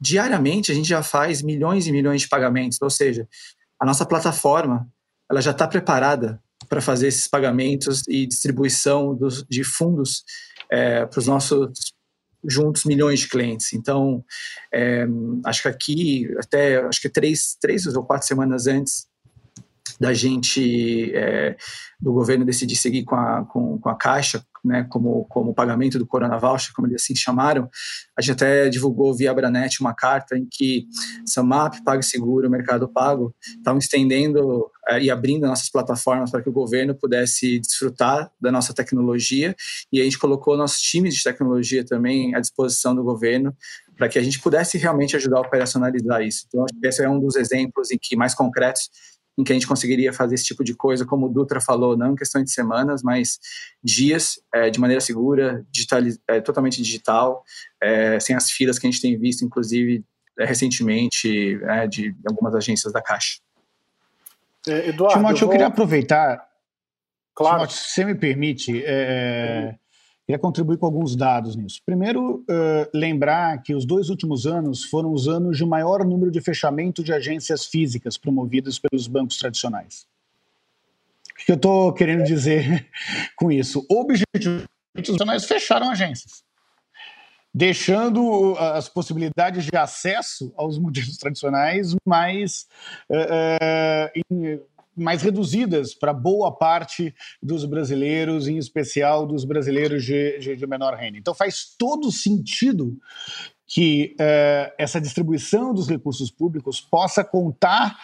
diariamente a gente já faz milhões e milhões de pagamentos, ou seja, a nossa plataforma ela já está preparada para fazer esses pagamentos e distribuição dos, de fundos é, para os nossos juntos milhões de clientes. Então, é, acho que aqui, até acho que três, três ou quatro semanas antes da gente, é, do governo decidir seguir com a, com, com a Caixa, né, como, como pagamento do Corona Voucher, como eles assim chamaram, a gente até divulgou via Abranet uma carta em que Samap, PagSeguro, Mercado Pago estavam estendendo é, e abrindo nossas plataformas para que o governo pudesse desfrutar da nossa tecnologia e a gente colocou nossos times de tecnologia também à disposição do governo para que a gente pudesse realmente ajudar a operacionalizar isso. Então, acho que esse é um dos exemplos em que mais concretos em que a gente conseguiria fazer esse tipo de coisa, como o Dutra falou, não em questão de semanas, mas dias, é, de maneira segura, digital, é, totalmente digital, é, sem as filas que a gente tem visto, inclusive, é, recentemente, é, de algumas agências da Caixa. É, Eduardo, Timóteo, eu, vou... eu queria aproveitar, claro. Timóteo, se você me permite, Queria contribuir com alguns dados nisso. Primeiro, uh, lembrar que os dois últimos anos foram os anos de maior número de fechamento de agências físicas promovidas pelos bancos tradicionais. O que eu estou querendo dizer com isso? Objetivamente, os tradicionais fecharam agências, deixando as possibilidades de acesso aos modelos tradicionais mais uh, uh, mais reduzidas para boa parte dos brasileiros, em especial dos brasileiros de, de, de menor renda. Então faz todo sentido que uh, essa distribuição dos recursos públicos possa contar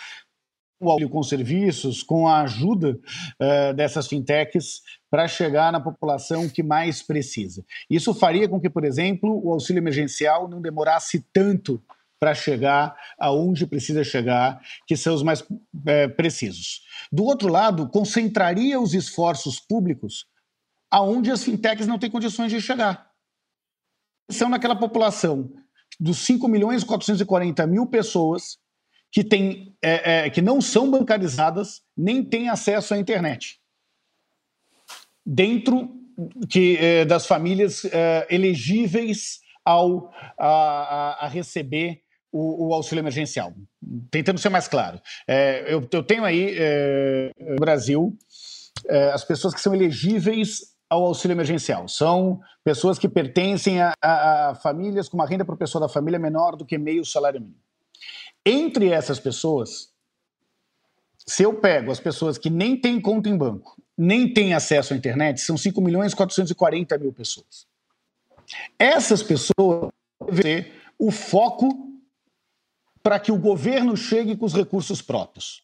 com serviços, com a ajuda uh, dessas fintechs para chegar na população que mais precisa. Isso faria com que, por exemplo, o auxílio emergencial não demorasse tanto para chegar aonde precisa chegar, que são os mais é, precisos. Do outro lado, concentraria os esforços públicos aonde as fintechs não têm condições de chegar. São naquela população dos 5 milhões e 440 mil pessoas que, tem, é, é, que não são bancarizadas nem têm acesso à internet. Dentro que, é, das famílias é, elegíveis ao, a, a receber o, o, auxílio emergencial. Tentando ser mais claro. É, eu, eu, tenho aí é, no Brasil é, as pessoas que são elegíveis ao auxílio emergencial. São pessoas que pertencem a, a, a famílias com uma renda por pessoa da família menor do que meio salário mínimo. Entre essas pessoas, se eu pego as pessoas que nem têm conta em banco, nem têm acesso à internet, são 5 milhões e 440 mil pessoas. Essas pessoas devem ter o foco para que o governo chegue com os recursos próprios.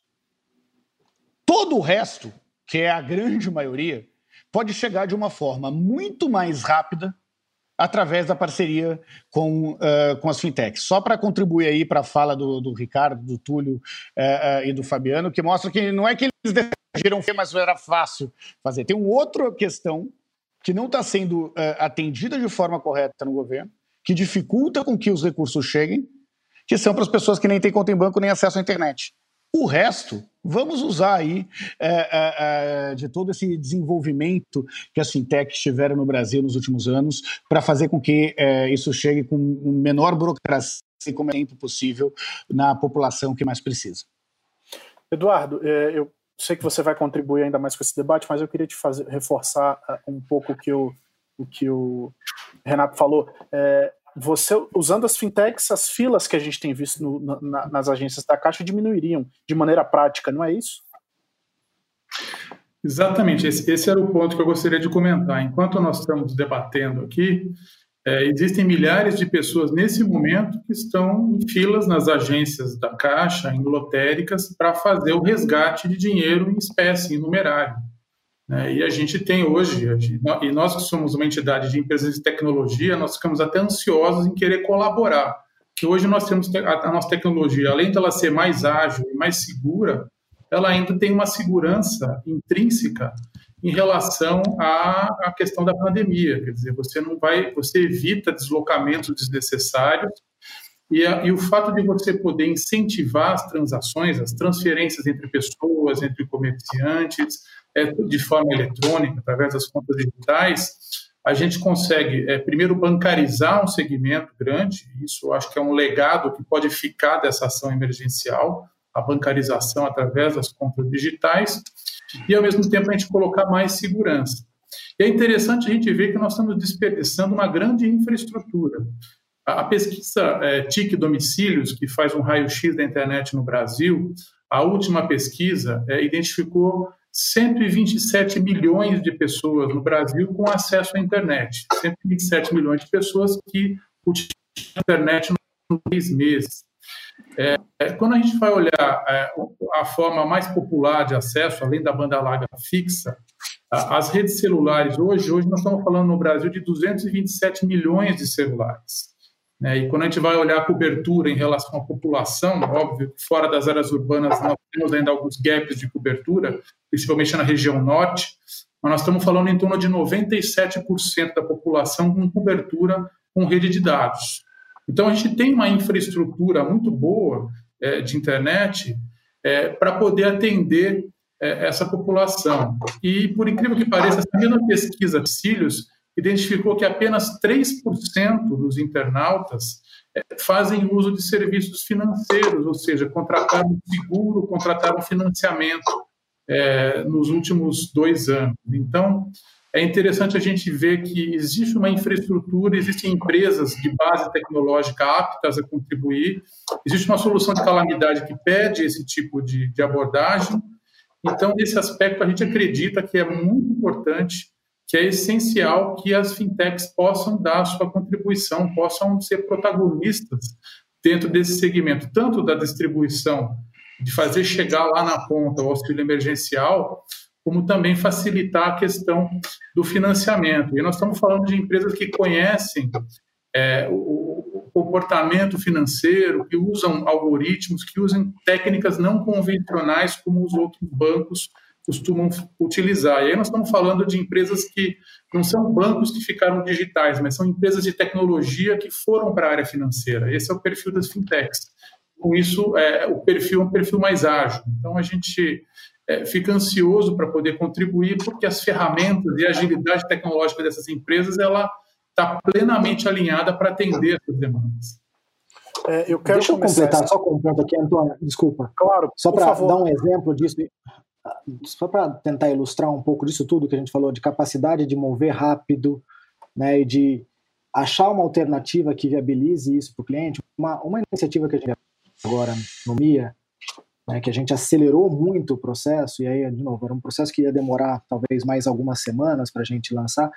Todo o resto, que é a grande maioria, pode chegar de uma forma muito mais rápida através da parceria com, uh, com as fintechs. Só para contribuir aí para a fala do, do, Ricardo, do Túlio uh, uh, e do Fabiano, que mostra que não é que eles decidiram ser, mas era fácil fazer. Tem uma outra questão que não está sendo atendida de forma correta no governo, que dificulta com que os recursos cheguem, que são para as pessoas que nem têm conta em banco nem acesso à internet. O resto, vamos usar aí é, é, é, de todo esse desenvolvimento que as fintechs tiveram no Brasil nos últimos anos para fazer com que é, isso chegue com menor burocracia e com o tempo possível na população que mais precisa. Eduardo, é, eu sei que você vai contribuir ainda mais com esse debate, mas eu queria te fazer reforçar uh, um pouco o que o que o Renato falou. Você usando as fintechs, as filas que a gente tem visto no, na, nas agências da Caixa diminuiriam de maneira prática, não é isso? Exatamente, esse, esse era o ponto que eu gostaria de comentar. Enquanto nós estamos debatendo aqui, é, existem milhares de pessoas nesse momento que estão em filas nas agências da Caixa, em lotéricas, para fazer o resgate de dinheiro em espécie, em numerário. Né? E a gente tem hoje, e nós que somos uma entidade de empresas de tecnologia, nós ficamos até ansiosos em querer colaborar. Que hoje nós temos a nossa tecnologia, além de ela ser mais ágil e mais segura, ela ainda tem uma segurança intrínseca em relação à, questão da pandemia. Quer dizer, você não vai, você evita deslocamentos desnecessários e, e, o fato de você poder incentivar as transações, as transferências entre pessoas, entre comerciantes, é, de forma eletrônica, através das contas digitais, a gente consegue, é, primeiro, bancarizar um segmento grande, isso acho que é um legado que pode ficar dessa ação emergencial, a bancarização através das contas digitais, e ao mesmo tempo a gente colocar mais segurança. E é interessante a gente ver que nós estamos desperdiçando uma grande infraestrutura. A pesquisa é, TIC Domicílios, que faz um raio-x da internet no Brasil, a última pesquisa é, identificou 127 milhões de pessoas no Brasil com acesso à internet. 127 milhões de pessoas que utilizam a internet nos três meses. É, é, quando a gente vai olhar é, a forma mais popular de acesso, além da banda larga fixa, as redes celulares hoje, hoje nós estamos falando no Brasil de 227 milhões de celulares. Né? E quando a gente vai olhar a cobertura em relação à população, óbvio, fora das áreas urbanas nós temos ainda alguns gaps de cobertura, principalmente na região norte, mas nós estamos falando em torno de 97% da população com cobertura com rede de dados. Então, a gente tem uma infraestrutura muito boa é, de internet é, para poder atender é, essa população. E, por incrível que pareça, essa mesma pesquisa Psílios identificou que apenas 3% dos internautas é, fazem uso de serviços financeiros, ou seja, contrataram seguro, contrataram financiamento é, nos últimos dois anos. Então, é interessante a gente ver que existe uma infraestrutura, existem empresas de base tecnológica aptas a contribuir, existe uma solução de calamidade que pede esse tipo de, de abordagem. Então, nesse aspecto, a gente acredita que é muito importante, que é essencial que as fintechs possam dar sua contribuição, possam ser protagonistas dentro desse segmento, tanto da distribuição, de fazer chegar lá na ponta o auxílio emergencial, como também facilitar a questão do financiamento. E nós estamos falando de empresas que conhecem é, o, comportamento financeiro, que usam algoritmos, que usam técnicas não convencionais como os outros bancos costumam utilizar. E aí nós estamos falando de empresas que não são bancos que ficaram digitais, mas são empresas de tecnologia que foram para a área financeira. Esse é o perfil das fintechs. Com isso, é, o perfil é um perfil mais ágil. Então, a gente é, fica ansioso para poder contribuir, porque as ferramentas e a agilidade tecnológica dessas empresas ela está plenamente alinhada para atender essas demandas. É, eu Deixa eu completar, essa... só com um ponto aqui, Antônio, desculpa. Claro, Só para dar um exemplo disso, só para tentar ilustrar um pouco disso tudo que a gente falou, de capacidade de mover rápido, né, e de achar uma alternativa que viabilize isso para o cliente. Uma, uma iniciativa que a gente agora no MIA, né, que a gente acelerou muito o processo, e aí, de novo, era um processo que ia demorar talvez mais algumas semanas para a gente lançar,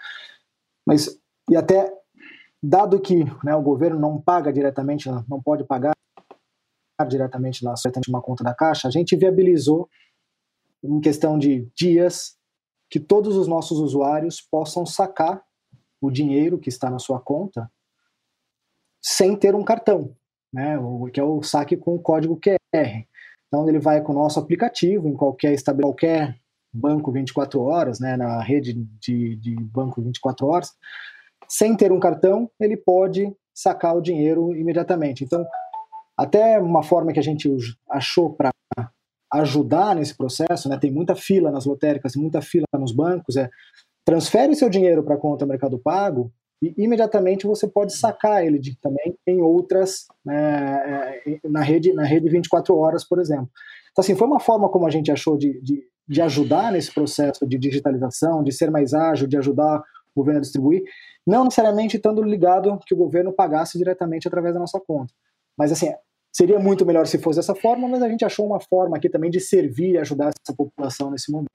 mas, e até, dado que né, o governo não paga diretamente, não pode pagar diretamente lá, uma conta da Caixa, a gente viabilizou, em questão de dias, que todos os nossos usuários possam sacar o dinheiro que está na sua conta sem ter um cartão, né, que é o saque com o código QR. Então ele vai com o nosso aplicativo em qualquer qualquer banco 24 horas, né, na rede de, de banco 24 horas, sem ter um cartão, ele pode sacar o dinheiro imediatamente. Então, até uma forma que a gente achou para ajudar nesse processo, né? Tem muita fila nas lotéricas, muita fila nos bancos, é transfere seu dinheiro para a conta Mercado Pago e imediatamente você pode sacar ele de, também em outras né, é, na rede na rede 24 horas, por exemplo. Então assim foi uma forma como a gente achou de, de, de ajudar nesse processo de digitalização, de ser mais ágil, de ajudar o governo a distribuir, não necessariamente estando ligado que o governo pagasse diretamente através da nossa conta, mas assim seria muito melhor se fosse dessa forma, mas a gente achou uma forma aqui também de servir e ajudar essa população nesse momento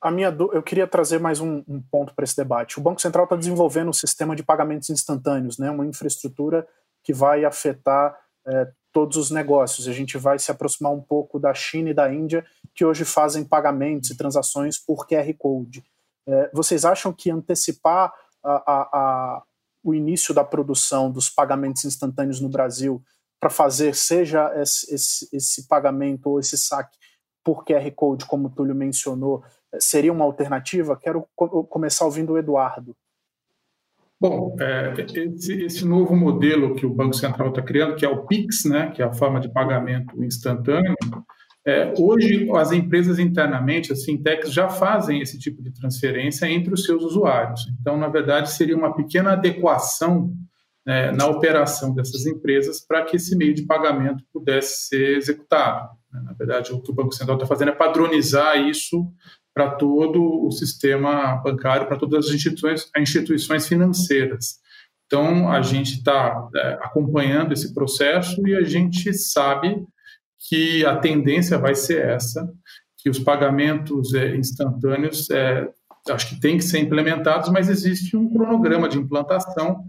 a minha eu queria trazer mais um, um ponto para esse debate. O Banco Central está desenvolvendo um sistema de pagamentos instantâneos, né, uma infraestrutura que vai afetar é, todos os negócios. A gente vai se aproximar um pouco da China e da Índia, que hoje fazem pagamentos e transações por QR Code. É, vocês acham que antecipar a, a, a, o início da produção dos pagamentos instantâneos no Brasil para fazer seja esse, esse, esse pagamento ou esse saque por QR Code, como o Túlio mencionou, seria uma alternativa? Quero co começar ouvindo o Eduardo. Bom, é, esse, esse, novo modelo que o Banco Central está criando, que é o PIX, né, que é a forma de pagamento instantâneo, é, hoje as empresas internamente, as fintechs, já fazem esse tipo de transferência entre os seus usuários. Então, na verdade, seria uma pequena adequação né, na operação dessas empresas para que esse meio de pagamento pudesse ser executado. Na verdade, o que o Banco Central está fazendo é padronizar isso para todo o sistema bancário, para todas as instituições, instituições financeiras. Então, a gente está é, acompanhando esse processo e a gente sabe que a tendência vai ser essa, que os pagamentos é, instantâneos, é, acho que tem que ser implementados, mas existe um cronograma de implantação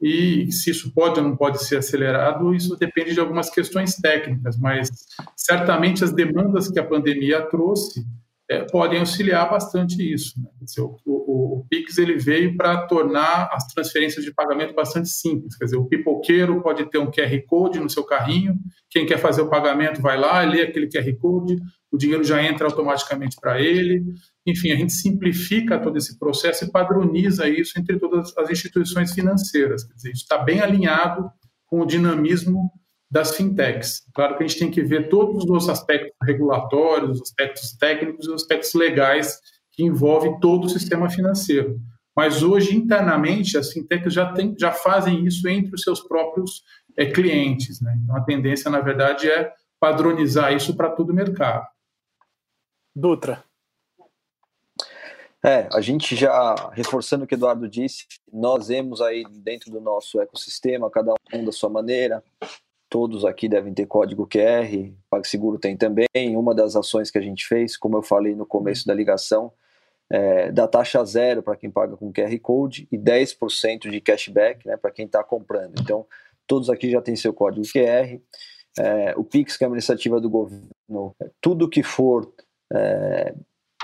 e se isso pode ou não pode ser acelerado, isso depende de algumas questões técnicas, mas certamente as demandas que a pandemia trouxe é, podem auxiliar bastante isso. Né? Dizer, o, o, o, Pix ele veio para tornar as transferências de pagamento bastante simples. Quer dizer, o pipoqueiro pode ter um QR Code no seu carrinho, quem quer fazer o pagamento vai lá, lê aquele QR Code, o dinheiro já entra automaticamente para ele. Enfim, a gente simplifica todo esse processo e padroniza isso entre todas as instituições financeiras. Quer dizer, isso está bem alinhado com o dinamismo das fintechs. Claro que a gente tem que ver todos os aspectos regulatórios, os aspectos técnicos e os aspectos legais que envolvem todo o sistema financeiro. Mas hoje, internamente, as fintechs já, tem, já fazem isso entre os seus próprios é, clientes. Né? Então, a tendência, na verdade, é padronizar isso para todo o mercado. Dutra. É, a gente já, reforçando o que o Eduardo disse, nós vemos aí dentro do nosso ecossistema, cada um da sua maneira, todos aqui devem ter código QR, PagSeguro tem também. Uma das ações que a gente fez, como eu falei no começo da ligação, é, da taxa zero para quem paga com QR Code e 10% de cashback né, para quem está comprando. Então, todos aqui já têm seu código QR. É, o Pix, que é uma iniciativa do governo, tudo que for é,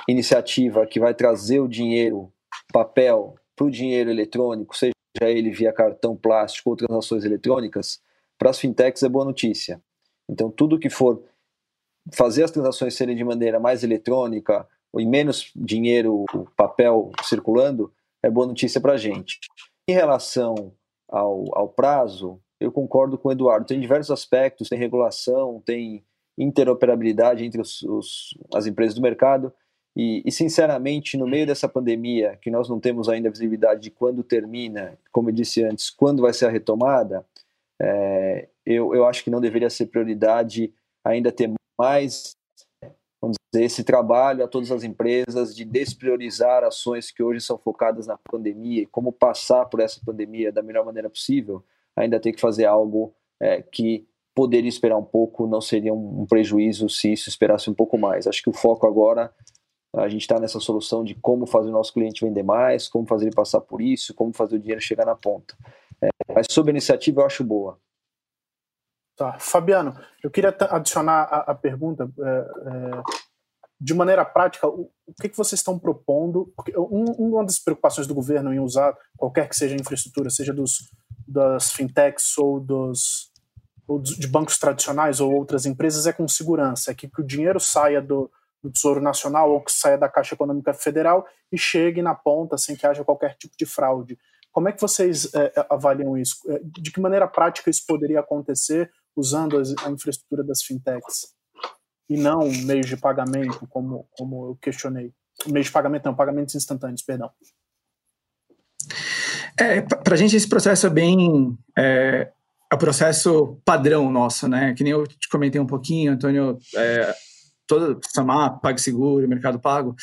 iniciativa que vai trazer o dinheiro papel para o dinheiro eletrônico, seja ele via cartão plástico ou transações eletrônicas, para as fintechs é boa notícia. Então, tudo que for fazer as transações serem de maneira mais eletrônica e menos dinheiro, papel circulando, é boa notícia para a gente. Em relação ao, ao prazo, eu concordo com o Eduardo. Tem diversos aspectos, tem regulação, tem interoperabilidade entre os, os, as empresas do mercado. E, e, sinceramente, no meio dessa pandemia, que nós não temos ainda visibilidade de quando termina, como eu disse antes, quando vai ser a retomada, é, eu, eu acho que não deveria ser prioridade ainda ter mais vamos dizer, esse trabalho a todas as empresas de despriorizar ações que hoje são focadas na pandemia e como passar por essa pandemia da melhor maneira possível, ainda tem que fazer algo é, que poderia esperar um pouco, não seria um, um prejuízo se isso esperasse um pouco mais. Acho que o foco agora, a gente está nessa solução de como fazer o nosso cliente vender mais, como fazer ele passar por isso, como fazer o dinheiro chegar na ponta. É, mas sob a iniciativa eu acho boa. Tá. Fabiano, eu queria adicionar a, a pergunta é, é, de maneira prática, o, o que, que vocês estão propondo? Porque um, uma das preocupações do governo em usar qualquer que seja a infraestrutura, seja dos, das fintechs ou dos de bancos tradicionais ou outras empresas, é com segurança, é que, que o dinheiro saia do, do Tesouro Nacional ou que saia da Caixa Econômica Federal e chegue na ponta sem que haja qualquer tipo de fraude. Como é que vocês é, é, avaliam isso? É, de que maneira prática isso poderia acontecer usando a infraestrutura das fintechs? e não meios de pagamento, como, como eu questionei. Meios de pagamento não, pagamentos instantâneos, perdão. É, para a gente esse processo é bem é, é o processo padrão nosso, né? Que nem eu te comentei um pouquinho, Antônio, é, todo Samar, PagSeguro, Mercado Pago,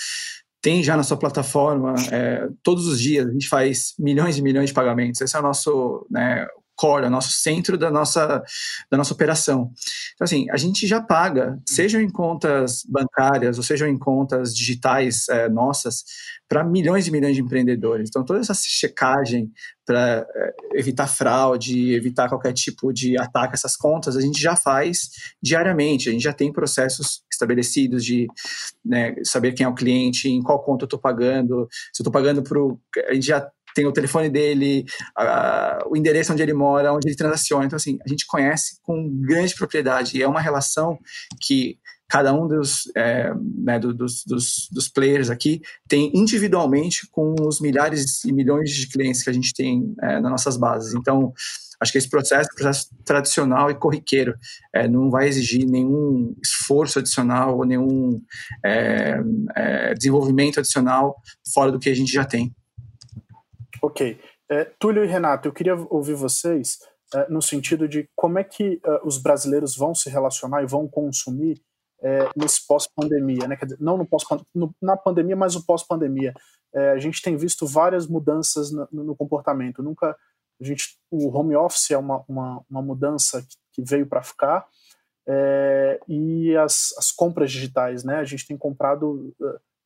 tem já na sua plataforma, é, todos os dias, a gente faz milhões e milhões de pagamentos. Esse é o nosso né, core, é o nosso centro da nossa, da nossa operação. Então, assim, a gente já paga, sejam em contas bancárias ou sejam em contas digitais é, nossas, para milhões e milhões de empreendedores. Então, toda essa checagem para é, evitar fraude, evitar qualquer tipo de ataque a essas contas, a gente já faz diariamente. A gente já tem processos estabelecidos de né, saber quem é o cliente, em qual conta eu estou pagando, se eu estou pagando para o. A gente já tem o telefone dele, a, o endereço onde ele mora, onde ele transaciona. Então, assim, a gente conhece com grande propriedade e é uma relação que cada um dos, é, né, dos, dos, dos, players aqui tem individualmente com os milhares e milhões de clientes que a gente tem é, nas nossas bases. Então, acho que esse processo processo tradicional e corriqueiro, é, não vai exigir nenhum esforço adicional ou nenhum é, é, desenvolvimento adicional fora do que a gente já tem. Ok. É, Túlio e Renato, eu queria ouvir vocês é, no sentido de como é que uh, os brasileiros vão se relacionar e vão consumir é, nesse pós-pandemia, né? Não no pós no, na pandemia, mas o pós-pandemia. É, a gente tem visto várias mudanças no, no, comportamento. Nunca a gente, o home office é uma, uma, uma mudança que, que veio para ficar é, e as, as compras digitais, né? A gente tem comprado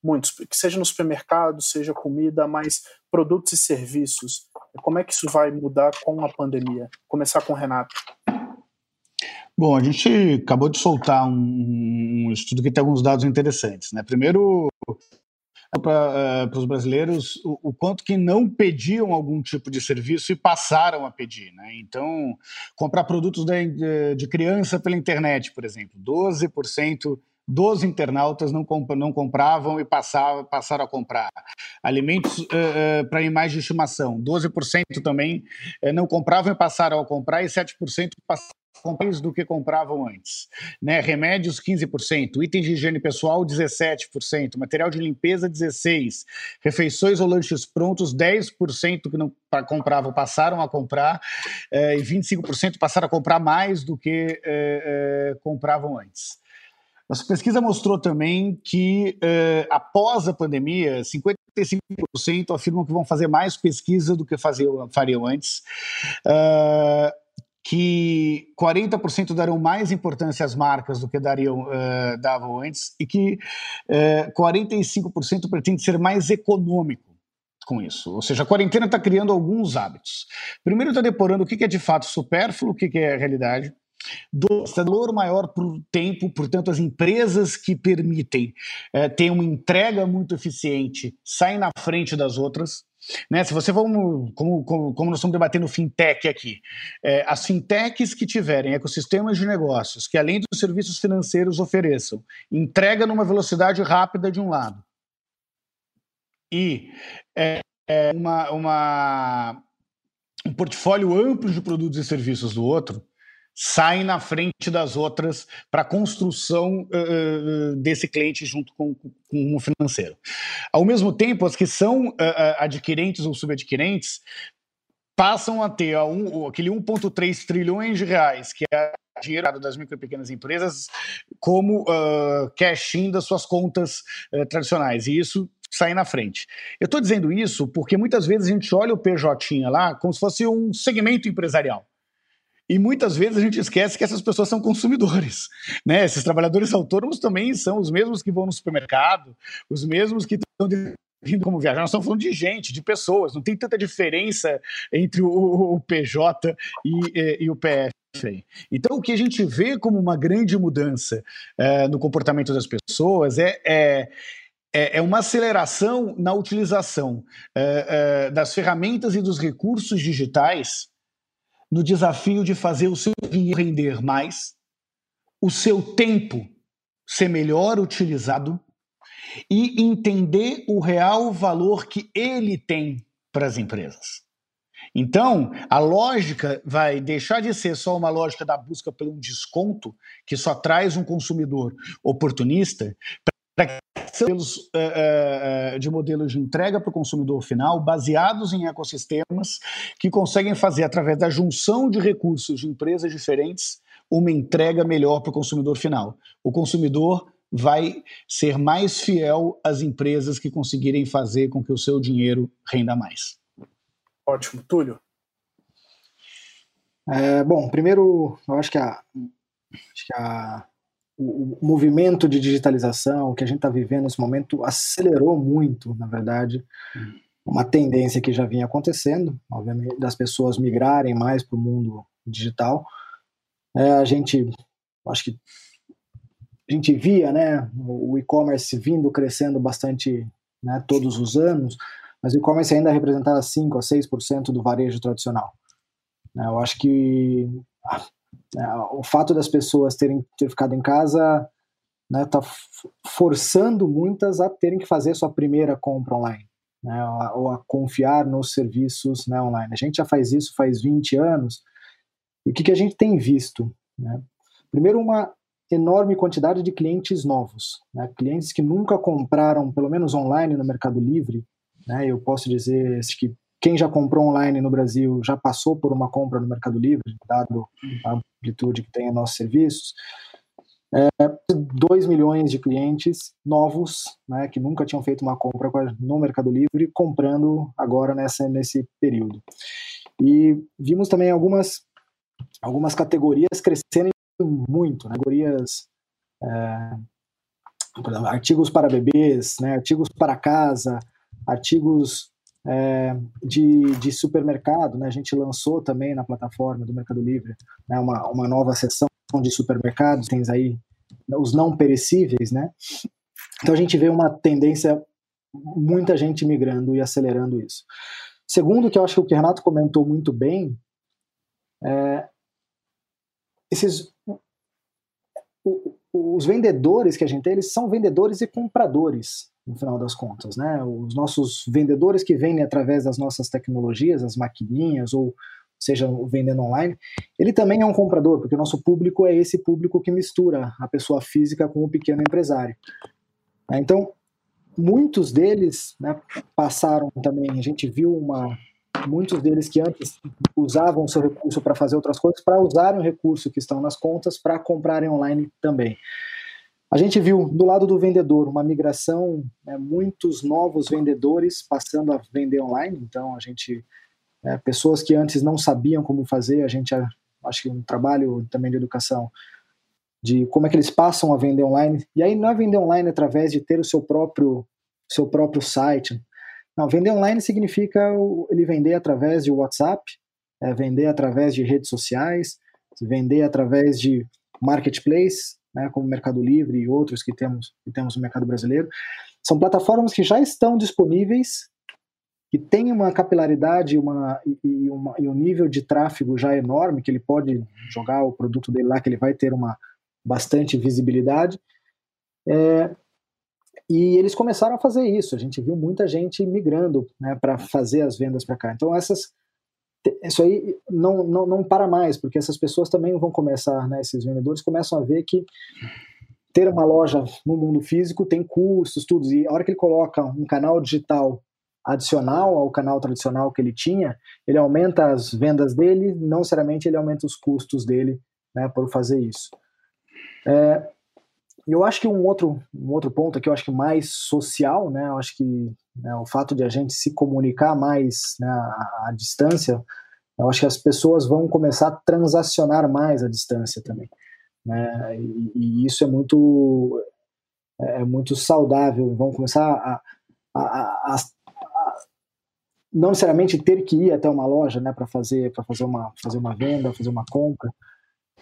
muitos, que seja no supermercado, seja comida, mas produtos e serviços. Como é que isso vai mudar com a pandemia? Começar com o Renato. Bom, a gente acabou de soltar um, um estudo que tem alguns dados interessantes. Né? Primeiro, para uh, os brasileiros o, o, quanto que não pediam algum tipo de serviço e passaram a pedir. Né? Então, comprar produtos de, de criança pela internet, por exemplo, 12% dos internautas não, comp não compravam e passaram a comprar. Alimentos uh, uh, para animais de estimação, 12% também uh, não compravam e passaram a comprar, e 7% passaram mais do que compravam antes. Né? Remédios, 15%, itens de higiene pessoal, 17%, material de limpeza, 16%, refeições ou lanches prontos, 10% que não compravam passaram a comprar, e 25% passaram a comprar mais do que compravam antes. Nossa pesquisa mostrou também que, uh, após a pandemia, 55% afirmam que vão fazer mais pesquisa do que faziam, fariam antes. Uh, que 40% darão mais importância às marcas do que dariam, uh, davam antes, e que uh, 45% pretende ser mais econômico com isso. Ou seja, a quarentena está criando alguns hábitos. Primeiro, está depurando o que é de fato supérfluo, o que é realidade do valor maior por tempo, portanto, as empresas que permitem é, ter uma entrega muito eficiente saem na frente das outras. Né? Se você vamos, como, como, como nós estamos debatendo fintech aqui, é, as fintechs que tiverem ecossistemas de negócios que, além dos serviços financeiros, ofereçam entrega numa velocidade rápida de um lado e é, uma, uma, um portfólio amplo de produtos e serviços do outro, saem na frente das outras para a construção uh, desse cliente junto com, com o financeiro. Ao mesmo tempo, as que são uh, adquirentes ou subadquirentes passam a ter um, aquele 1,3 trilhões de reais, que é dinheiro das micro e pequenas empresas, como uh, cash-in das suas contas uh, tradicionais. E isso sai na frente. Eu estou dizendo isso porque muitas vezes a gente olha o PJ lá como se fosse um segmento empresarial. E muitas vezes a gente esquece que essas pessoas são consumidores. Né? Esses trabalhadores autônomos também são os mesmos que vão no supermercado, os mesmos que estão vindo como viajar. Nós estamos falando de gente, de pessoas. Não tem tanta diferença entre o, o PJ e, e, o PF. Então, o que a gente vê como uma grande mudança é, no comportamento das pessoas é, é é, uma aceleração na utilização é, é, das ferramentas e dos recursos digitais no desafio de fazer o seu dinheiro render mais, o seu tempo ser melhor utilizado e entender o real valor que ele tem para as empresas. Então, a lógica vai deixar de ser só uma lógica da busca por um desconto, que só traz um consumidor oportunista, modelos uh, uh, de modelos de entrega para o consumidor final, baseados em ecossistemas que conseguem fazer, através da junção de recursos de empresas diferentes, uma entrega melhor para o consumidor final. O consumidor vai ser mais fiel às empresas que conseguirem fazer com que o seu dinheiro renda mais. Ótimo. Túlio? É, bom, primeiro, eu acho que, a, acho que a, o, movimento de digitalização que a gente está vivendo nesse momento acelerou muito, na verdade, uma tendência que já vinha acontecendo, obviamente, das pessoas migrarem mais para o mundo digital. É, a gente, acho que a gente via, né, o e-commerce vindo crescendo bastante, né, todos os anos, mas o e-commerce ainda representava 5 a 6% do varejo tradicional. Né, eu acho que é, o fato das pessoas terem ter ficado em casa está né, tá forçando muitas a terem que fazer sua primeira compra online, né, ou, a, confiar nos serviços né, online. A gente já faz isso faz 20 anos, e o que, que a gente tem visto? Né? Primeiro, uma enorme quantidade de clientes novos, né? clientes que nunca compraram, pelo menos online, no Mercado Livre. Eu posso dizer que quem já comprou online no Brasil já passou por uma compra no Mercado Livre, dado a amplitude que tem em nossos serviços. É, 2 milhões de clientes novos, né, que nunca tinham feito uma compra no Mercado Livre, comprando agora nessa, nesse período. E vimos também algumas, algumas categorias crescerem muito, né? categorias, é, artigos para bebês, né? artigos para casa, artigos é, de, de supermercado, né? a gente lançou também na plataforma do Mercado Livre né? uma, uma nova seção de supermercados, tem aí os não perecíveis, né? Então a gente vê uma tendência, muita gente migrando e acelerando isso. Segundo, que eu acho que o que o Renato comentou muito bem, é, esses os vendedores que a gente tem, eles são vendedores e compradores, no final das contas, né? Os nossos vendedores que vendem através das nossas tecnologias, as maquininhas, ou seja, vendendo online, ele também é um comprador, porque o nosso público é esse público que mistura a pessoa física com o pequeno empresário. Então, muitos deles né, passaram também, a gente viu uma, muitos deles que antes usavam o seu recurso para fazer outras coisas, para usarem o recurso que estão nas contas para comprarem online também. A gente viu do lado do vendedor uma migração, né, muitos novos vendedores passando a vender online. Então, a gente, é, pessoas que antes não sabiam como fazer, a gente acho que um trabalho também de educação de como é que eles passam a vender online. E aí não é vender online através de ter o seu próprio seu próprio site, não, vender online significa ele vender através de WhatsApp, é, vender através de redes sociais, vender através de marketplace, né, como Mercado Livre e outros que temos, que temos no mercado brasileiro. São plataformas que já estão disponíveis, que têm uma capilaridade uma, e, uma, e um nível de tráfego já enorme, que ele pode jogar o produto dele lá, que ele vai ter uma bastante visibilidade. É, e eles começaram a fazer isso. A gente viu muita gente migrando né, para fazer as vendas para cá. Então, essas, isso aí não, não, não para mais, porque essas pessoas também vão começar, né, esses vendedores começam a ver que ter uma loja no mundo físico tem custos, tudo. E a hora que ele coloca um canal digital adicional ao canal tradicional que ele tinha, ele aumenta as vendas dele, não necessariamente ele aumenta os custos dele né, por fazer isso. É, eu acho que um outro, um outro ponto aqui, eu acho que mais social, né? Eu acho que né, o fato de a gente se comunicar mais né, à, à distância, eu acho que as pessoas vão começar a transacionar mais à distância também. Né? E, e isso é muito, é, é muito saudável. Vão começar a, a, a, a não necessariamente ter que ir até uma loja né, para fazer, fazer, uma, fazer uma venda, fazer uma compra.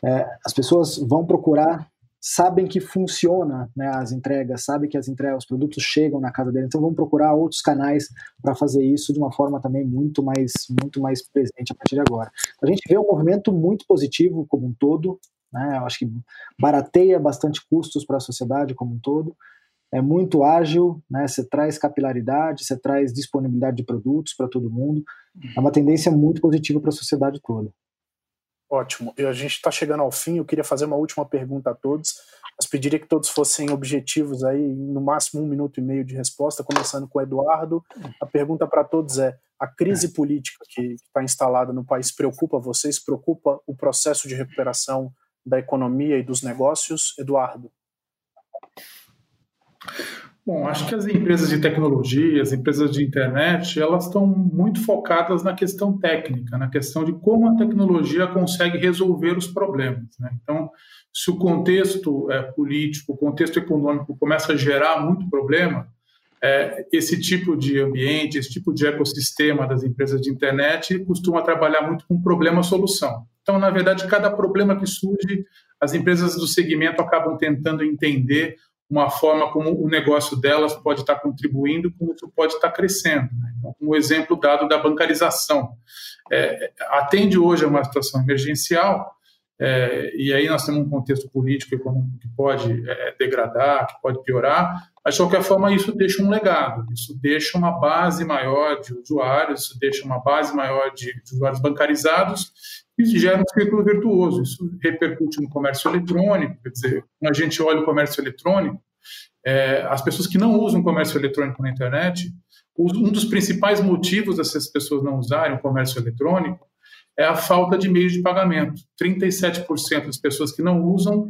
É, as pessoas vão procurar sabem que funciona né, as entregas, sabem que as entregas, os produtos chegam na casa dele, então vamos procurar outros canais para fazer isso de uma forma também muito mais, muito mais presente a partir de agora. A gente vê um movimento muito positivo como um todo, né, eu acho que barateia bastante custos para a sociedade como um todo, é muito ágil, né? Você traz capilaridade, você traz disponibilidade de produtos para todo mundo. É uma tendência muito positiva para a sociedade toda. Ótimo. A gente está chegando ao fim. Eu queria fazer uma última pergunta a todos. Mas pediria que todos fossem objetivos aí, no máximo um minuto e meio de resposta, começando com o Eduardo. A pergunta para todos é: a crise política que está instalada no país preocupa vocês? Preocupa o processo de recuperação da economia e dos negócios? Eduardo. Bom, acho que as empresas de tecnologia, as empresas de internet, elas estão muito focadas na questão técnica, na questão de como a tecnologia consegue resolver os problemas. Né? Então, se o contexto é, político, o contexto econômico começa a gerar muito problema, é, esse tipo de ambiente, esse tipo de ecossistema das empresas de internet costuma trabalhar muito com problema-solução. Então, na verdade, cada problema que surge, as empresas do segmento acabam tentando entender uma forma como o negócio delas pode estar contribuindo, como isso pode estar crescendo. Né? Então, um exemplo dado da bancarização. É, atende hoje a uma situação emergencial, é, e aí nós temos um contexto político e econômico que pode é, degradar, que pode piorar, mas de qualquer forma isso deixa um legado, isso deixa uma base maior de usuários, isso deixa uma base maior de, de usuários bancarizados isso gera um círculo virtuoso. Isso repercute no comércio eletrônico. Quer dizer, quando a gente olha o comércio eletrônico, é, as pessoas que não usam comércio eletrônico na internet, um dos principais motivos dessas pessoas não usarem o comércio eletrônico é a falta de meios de pagamento. 37% das pessoas que não usam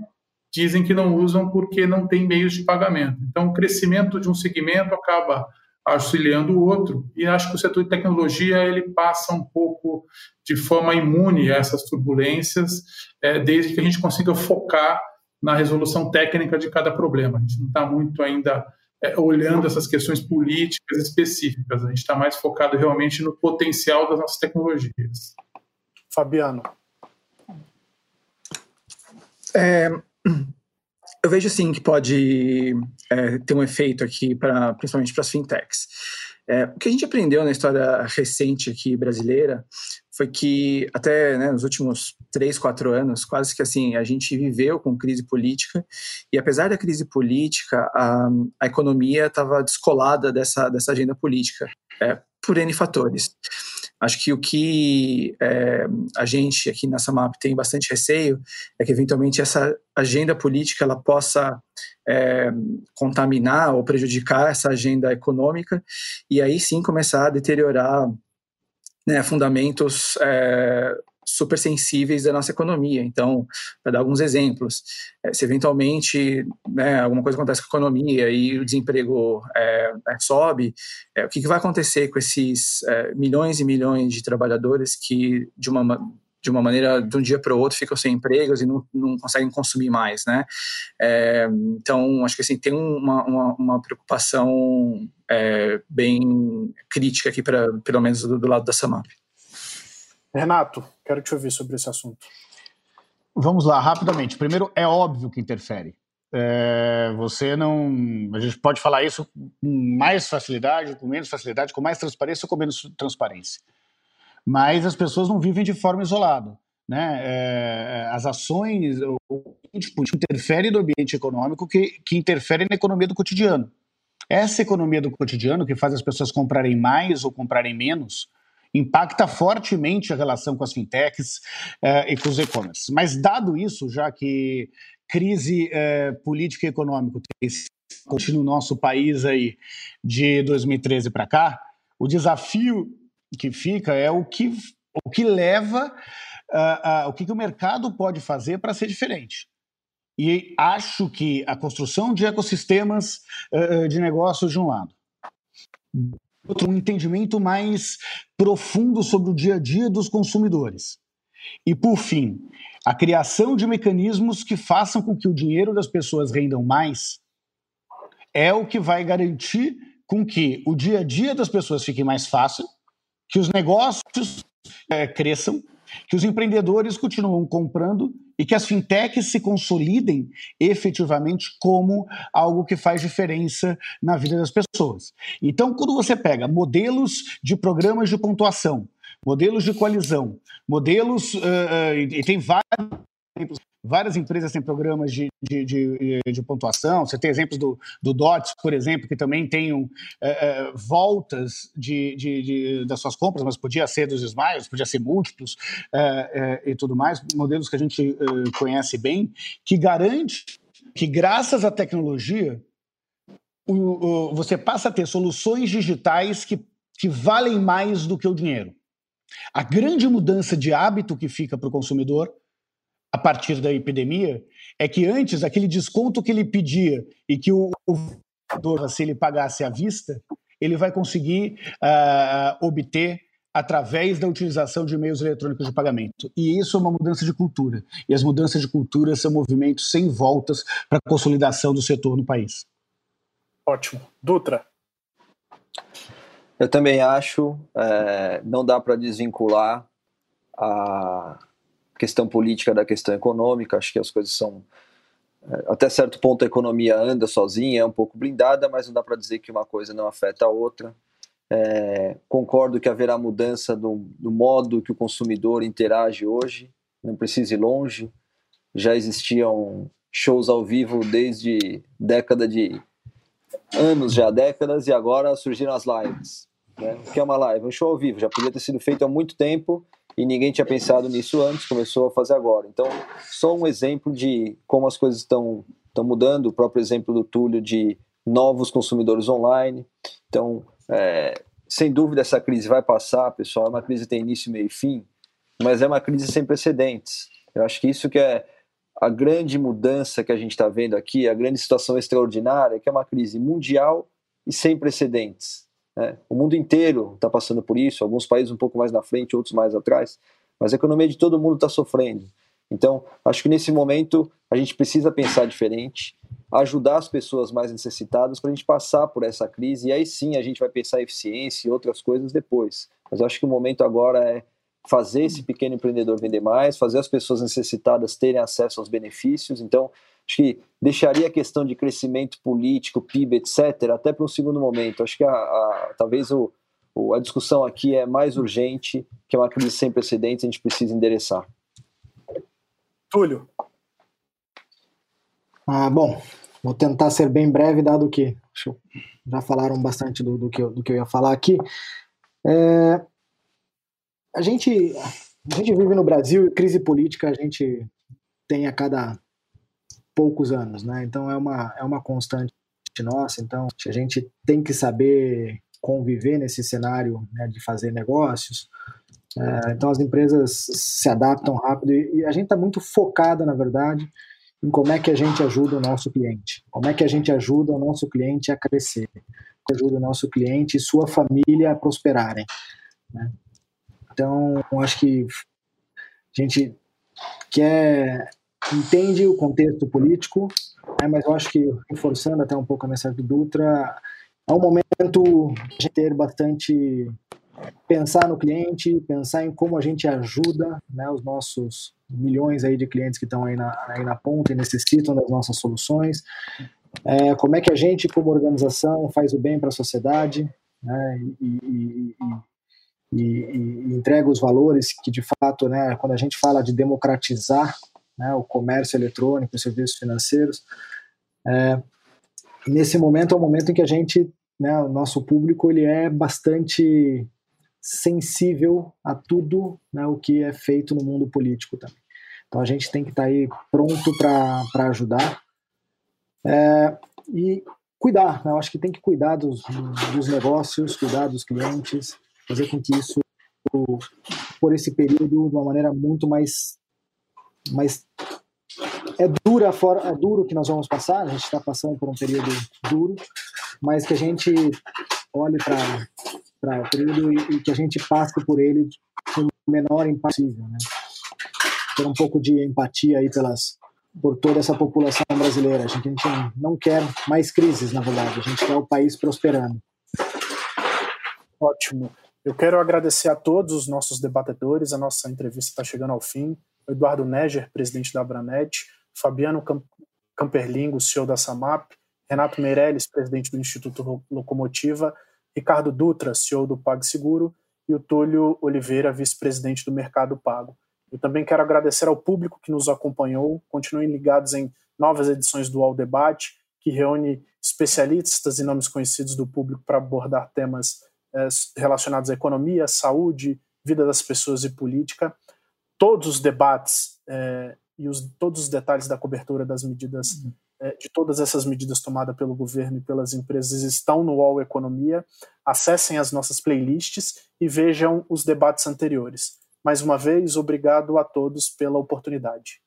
dizem que não usam porque não tem meios de pagamento. Então, o crescimento de um segmento acaba auxiliando o outro. E acho que o setor de tecnologia ele passa um pouco de forma imune a essas turbulências, é, desde que a gente consiga focar na resolução técnica de cada problema. A gente não está muito ainda é, olhando essas questões políticas específicas. A gente está mais focado realmente no potencial das nossas tecnologias. Fabiano. É, eu vejo sim que pode é, ter um efeito aqui, pra, principalmente para as fintechs. É, o que a gente aprendeu na história recente aqui brasileira foi que até né, nos últimos três, quatro anos, quase que assim, a gente viveu com crise política e apesar da crise política, a, a economia estava descolada dessa, dessa agenda política, é, por N fatores. Acho que o que é, a gente aqui nessa MAP tem bastante receio é que eventualmente essa agenda política ela possa é, contaminar ou prejudicar essa agenda econômica e aí sim começar a deteriorar né, fundamentos é, super sensíveis da nossa economia. Então, para dar alguns exemplos, é, se eventualmente né, alguma coisa acontece com a economia e o desemprego é, sobe, é, o que, que, vai acontecer com esses é, milhões e milhões de trabalhadores que, de uma de uma maneira, de um dia para o outro, ficam sem empregos e não, não conseguem consumir mais, né? Então, acho que assim, tem uma, uma, uma preocupação bem crítica aqui, pra, pelo menos do, do lado da SAMAP. Renato, quero te ouvir sobre esse assunto. Vamos lá, rapidamente. Primeiro, é óbvio que interfere. É, você não. A gente pode falar isso com mais facilidade, com menos facilidade, com mais transparência ou com menos transparência. Mas as pessoas não vivem de forma isolada. Né? É, as ações, o tipo, interfere no ambiente econômico que, que interfere na economia do cotidiano. Essa economia do cotidiano que faz as pessoas comprarem mais ou comprarem menos impacta fortemente a relação com as fintechs eh, e com os e-commerce. Mas, dado isso, já que crise eh, política e econômica tem no nosso país aí de 2013 para cá, o desafio que fica é o que, o que leva, uh, uh, o que, que o mercado pode fazer para ser diferente. E acho que a construção de ecossistemas uh, de negócios de um lado, outro, um entendimento mais profundo sobre o dia a dia dos consumidores. E, por fim, a criação de mecanismos que façam com que o dinheiro das pessoas rendam mais é o que vai garantir com que o dia a dia das pessoas fique mais fácil, que os negócios é, cresçam, que os empreendedores continuam comprando e que as fintechs se consolidem efetivamente como algo que faz diferença na vida das pessoas. Então, quando você pega modelos de programas de pontuação, modelos de coalizão, modelos, uh, uh, e tem vários Várias empresas têm programas de, de, de, de pontuação. Você tem exemplos do, do DOTS, por exemplo, que também tem um, é, é, voltas de, de, das suas compras, mas podia ser dos Smiles, podia ser múltiplos é, é, e tudo mais. Modelos que a gente é, conhece bem, que garante que, graças à tecnologia, o, o, você passa a ter soluções digitais que, que valem mais do que o dinheiro. A grande mudança de hábito que fica para o consumidor a partir da epidemia é que antes aquele desconto que ele pedia e que o se ele pagasse à vista, ele vai conseguir uh, obter através da utilização de meios eletrônicos de pagamento. E isso é uma mudança de cultura. E as mudanças de cultura são movimentos sem voltas para a consolidação do setor no país. Ótimo. Dutra. Eu também acho, é, não dá para desvincular a questão política da questão econômica, acho que as coisas são é, até certo ponto a economia anda sozinha, é um pouco blindada, mas não dá para dizer que uma coisa não afeta a outra. É, concordo que haverá mudança do, do, modo que o consumidor interage hoje, não precisa ir longe. Já existiam shows ao vivo desde década de anos já, décadas, e agora surgiram as lives. Né? O que é uma live? Um show ao vivo, já podia ter sido feito há muito tempo e ninguém tinha pensado nisso antes, começou a fazer agora. Então, só um exemplo de como as coisas estão, estão mudando, o próprio exemplo do Túlio de novos consumidores online. Então, é, sem dúvida, essa crise vai passar, pessoal. É uma crise que tem início, meio e fim, mas é uma crise sem precedentes. Eu acho que isso que é a grande mudança que a gente está vendo aqui, a grande situação extraordinária, que é uma crise mundial e sem precedentes. Né? O mundo inteiro está passando por isso, alguns países um pouco mais na frente, outros mais atrás, mas a economia de todo mundo está sofrendo. Então, acho que nesse momento a gente precisa pensar diferente, ajudar as pessoas mais necessitadas para a gente passar por essa crise e aí sim a gente vai pensar em eficiência e outras coisas depois. Mas acho que o momento agora é fazer esse pequeno empreendedor vender mais, fazer as pessoas necessitadas terem acesso aos benefícios. Então, acho que deixaria a questão de crescimento político, PIB, etc., até para um segundo momento. Acho que a, a, talvez o, o, a discussão aqui é mais urgente, que é uma crise sem precedentes, a gente precisa endereçar. Túlio. Ah, bom, vou tentar ser bem breve, dado que já falaram bastante do, do, que, eu, do que eu ia falar aqui. É, a gente, a gente vive no Brasil e crise política a gente tem a cada poucos anos, né? Então é uma, é uma constante nossa. Então a gente tem que saber conviver nesse cenário né, de fazer negócios. É, então as empresas se adaptam rápido e, a gente está muito focada, na verdade, em como é que a gente ajuda o nosso cliente, como é que a gente ajuda o nosso cliente a crescer, ajuda o nosso cliente e sua família a prosperarem. Né? Então, acho que a gente quer entende o contexto político, né, mas eu acho que reforçando até um pouco a mensagem do Dutra, é um momento de ter bastante pensar no cliente, pensar em como a gente ajuda né, os nossos milhões aí de clientes que estão aí na, aí na ponta e necessitam das nossas soluções. É, como é que a gente, como organização, faz o bem para a sociedade né, e, e, e e, entrega os valores que, de fato, né, quando a gente fala de democratizar né, o comércio eletrônico, os serviços financeiros, é, nesse momento é o momento em que a gente, né, o nosso público, ele é bastante sensível a tudo né, o que é feito no mundo político também. Então a gente tem que estar tá aí pronto para ajudar é, e cuidar. Né, eu acho que tem que cuidar dos, dos negócios, cuidar dos clientes, fazer com que isso, por esse período, de uma maneira muito mais. Mais é dura fora, é duro que nós vamos passar, a gente está passando por um período duro, mas que a gente olhe para o período e, e, que a gente passe por ele com o menor impacto possível, né? Ter um pouco de empatia aí pelas, por toda essa população brasileira. A gente, a gente não quer mais crises, na verdade, a gente quer o país prosperando. Ótimo. Eu quero agradecer a todos os nossos debatedores. A nossa entrevista está chegando ao fim. Eduardo Neger, presidente da Abranet, Fabiano Camperlingo, CEO da Samap, Renato Meirelles, presidente do Instituto Locomotiva, Ricardo Dutra, CEO do PagSeguro, e o Túlio Oliveira, vice-presidente do Mercado Pago. Eu também quero agradecer ao público que nos acompanhou. Continuem ligados em novas edições do UOL Debate, que reúne especialistas e nomes conhecidos do público para abordar temas eh, relacionados à economia, saúde, vida das pessoas e política. Todos os debates eh, e os, todos os detalhes da cobertura das medidas, uhum. eh, de todas essas medidas tomadas pelo governo e pelas empresas estão no UOL Economia. Acessem as nossas playlists e vejam os debates anteriores. Mais uma vez, obrigado a todos pela oportunidade.